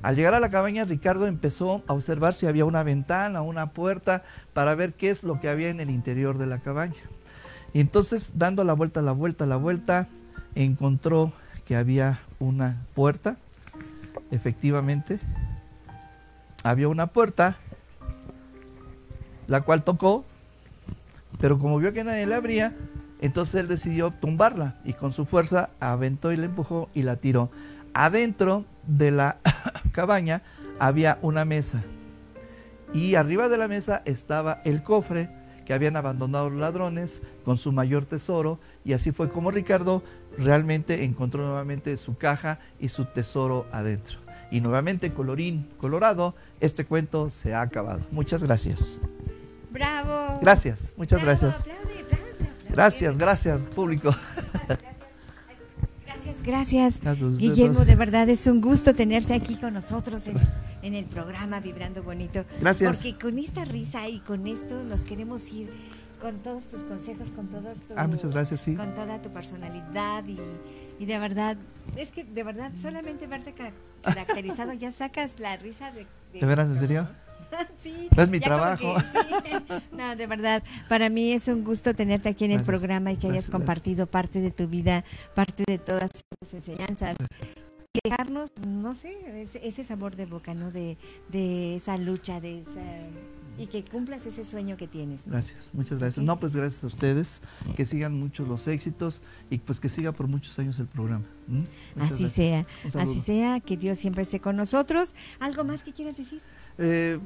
Al llegar a la cabaña, Ricardo empezó a observar si había una ventana, una puerta, para ver qué es lo que había en el interior de la cabaña. Y entonces, dando la vuelta, la vuelta, la vuelta, encontró que había una puerta. Efectivamente, había una puerta, la cual tocó, pero como vio que nadie la abría, entonces él decidió tumbarla y con su fuerza aventó y la empujó y la tiró. Adentro de la cabaña había una mesa y arriba de la mesa estaba el cofre que habían abandonado los ladrones con su mayor tesoro y así fue como Ricardo realmente encontró nuevamente su caja y su tesoro adentro. Y nuevamente colorín colorado, este cuento se ha acabado. Muchas gracias. Bravo. Gracias, muchas gracias. Gracias, gracias, público. Gracias, Guillermo, de verdad es un gusto tenerte aquí con nosotros en, el programa Vibrando Bonito. Gracias. Porque con esta risa y con esto nos queremos ir con todos tus consejos, con todos tu, ah, muchas gracias, sí. con toda tu personalidad y, de verdad, es que de verdad solamente verte caracterizado ya sacas la risa de... ¿De, veras, en serio? sí, es mi trabajo. que- sí. No, de verdad, para mí es un gusto tenerte aquí en el Gracias. programa y que hayas Gracias, compartido parte de tu vida, parte de todas esas enseñanzas. Y dejarnos, no sé, ese, ese sabor de boca, ¿no? De, de esa lucha, de esa... Y que cumplas ese sueño que tienes. ¿no? Gracias, muchas gracias. No, pues gracias a ustedes, que sigan muchos los éxitos y pues que siga por muchos años el programa. ¿m? Muchas Así gracias. sea, así sea, que Dios siempre esté con nosotros. ¿Algo más que quieras decir? Eh,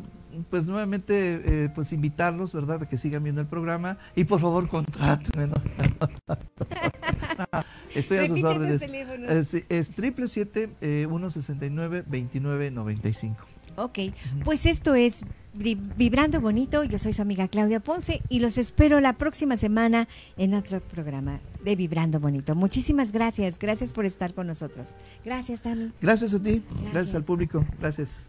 pues nuevamente, eh, pues invitarlos, ¿verdad?, a que sigan viendo el programa y por favor contrátenme. ¿no? Estoy a sus órdenes. teléfonos. Es, es triple siete eh, uno sesenta y nueve veintinueve noventa y cinco. Ok, pues esto es Vi- Vibrando Bonito. Yo soy su amiga Claudia Ponce y los espero la próxima semana en otro programa de Vibrando Bonito. Muchísimas gracias, gracias por estar con nosotros. Gracias, Tami. Gracias a ti, gracias, Gracias. al público, gracias.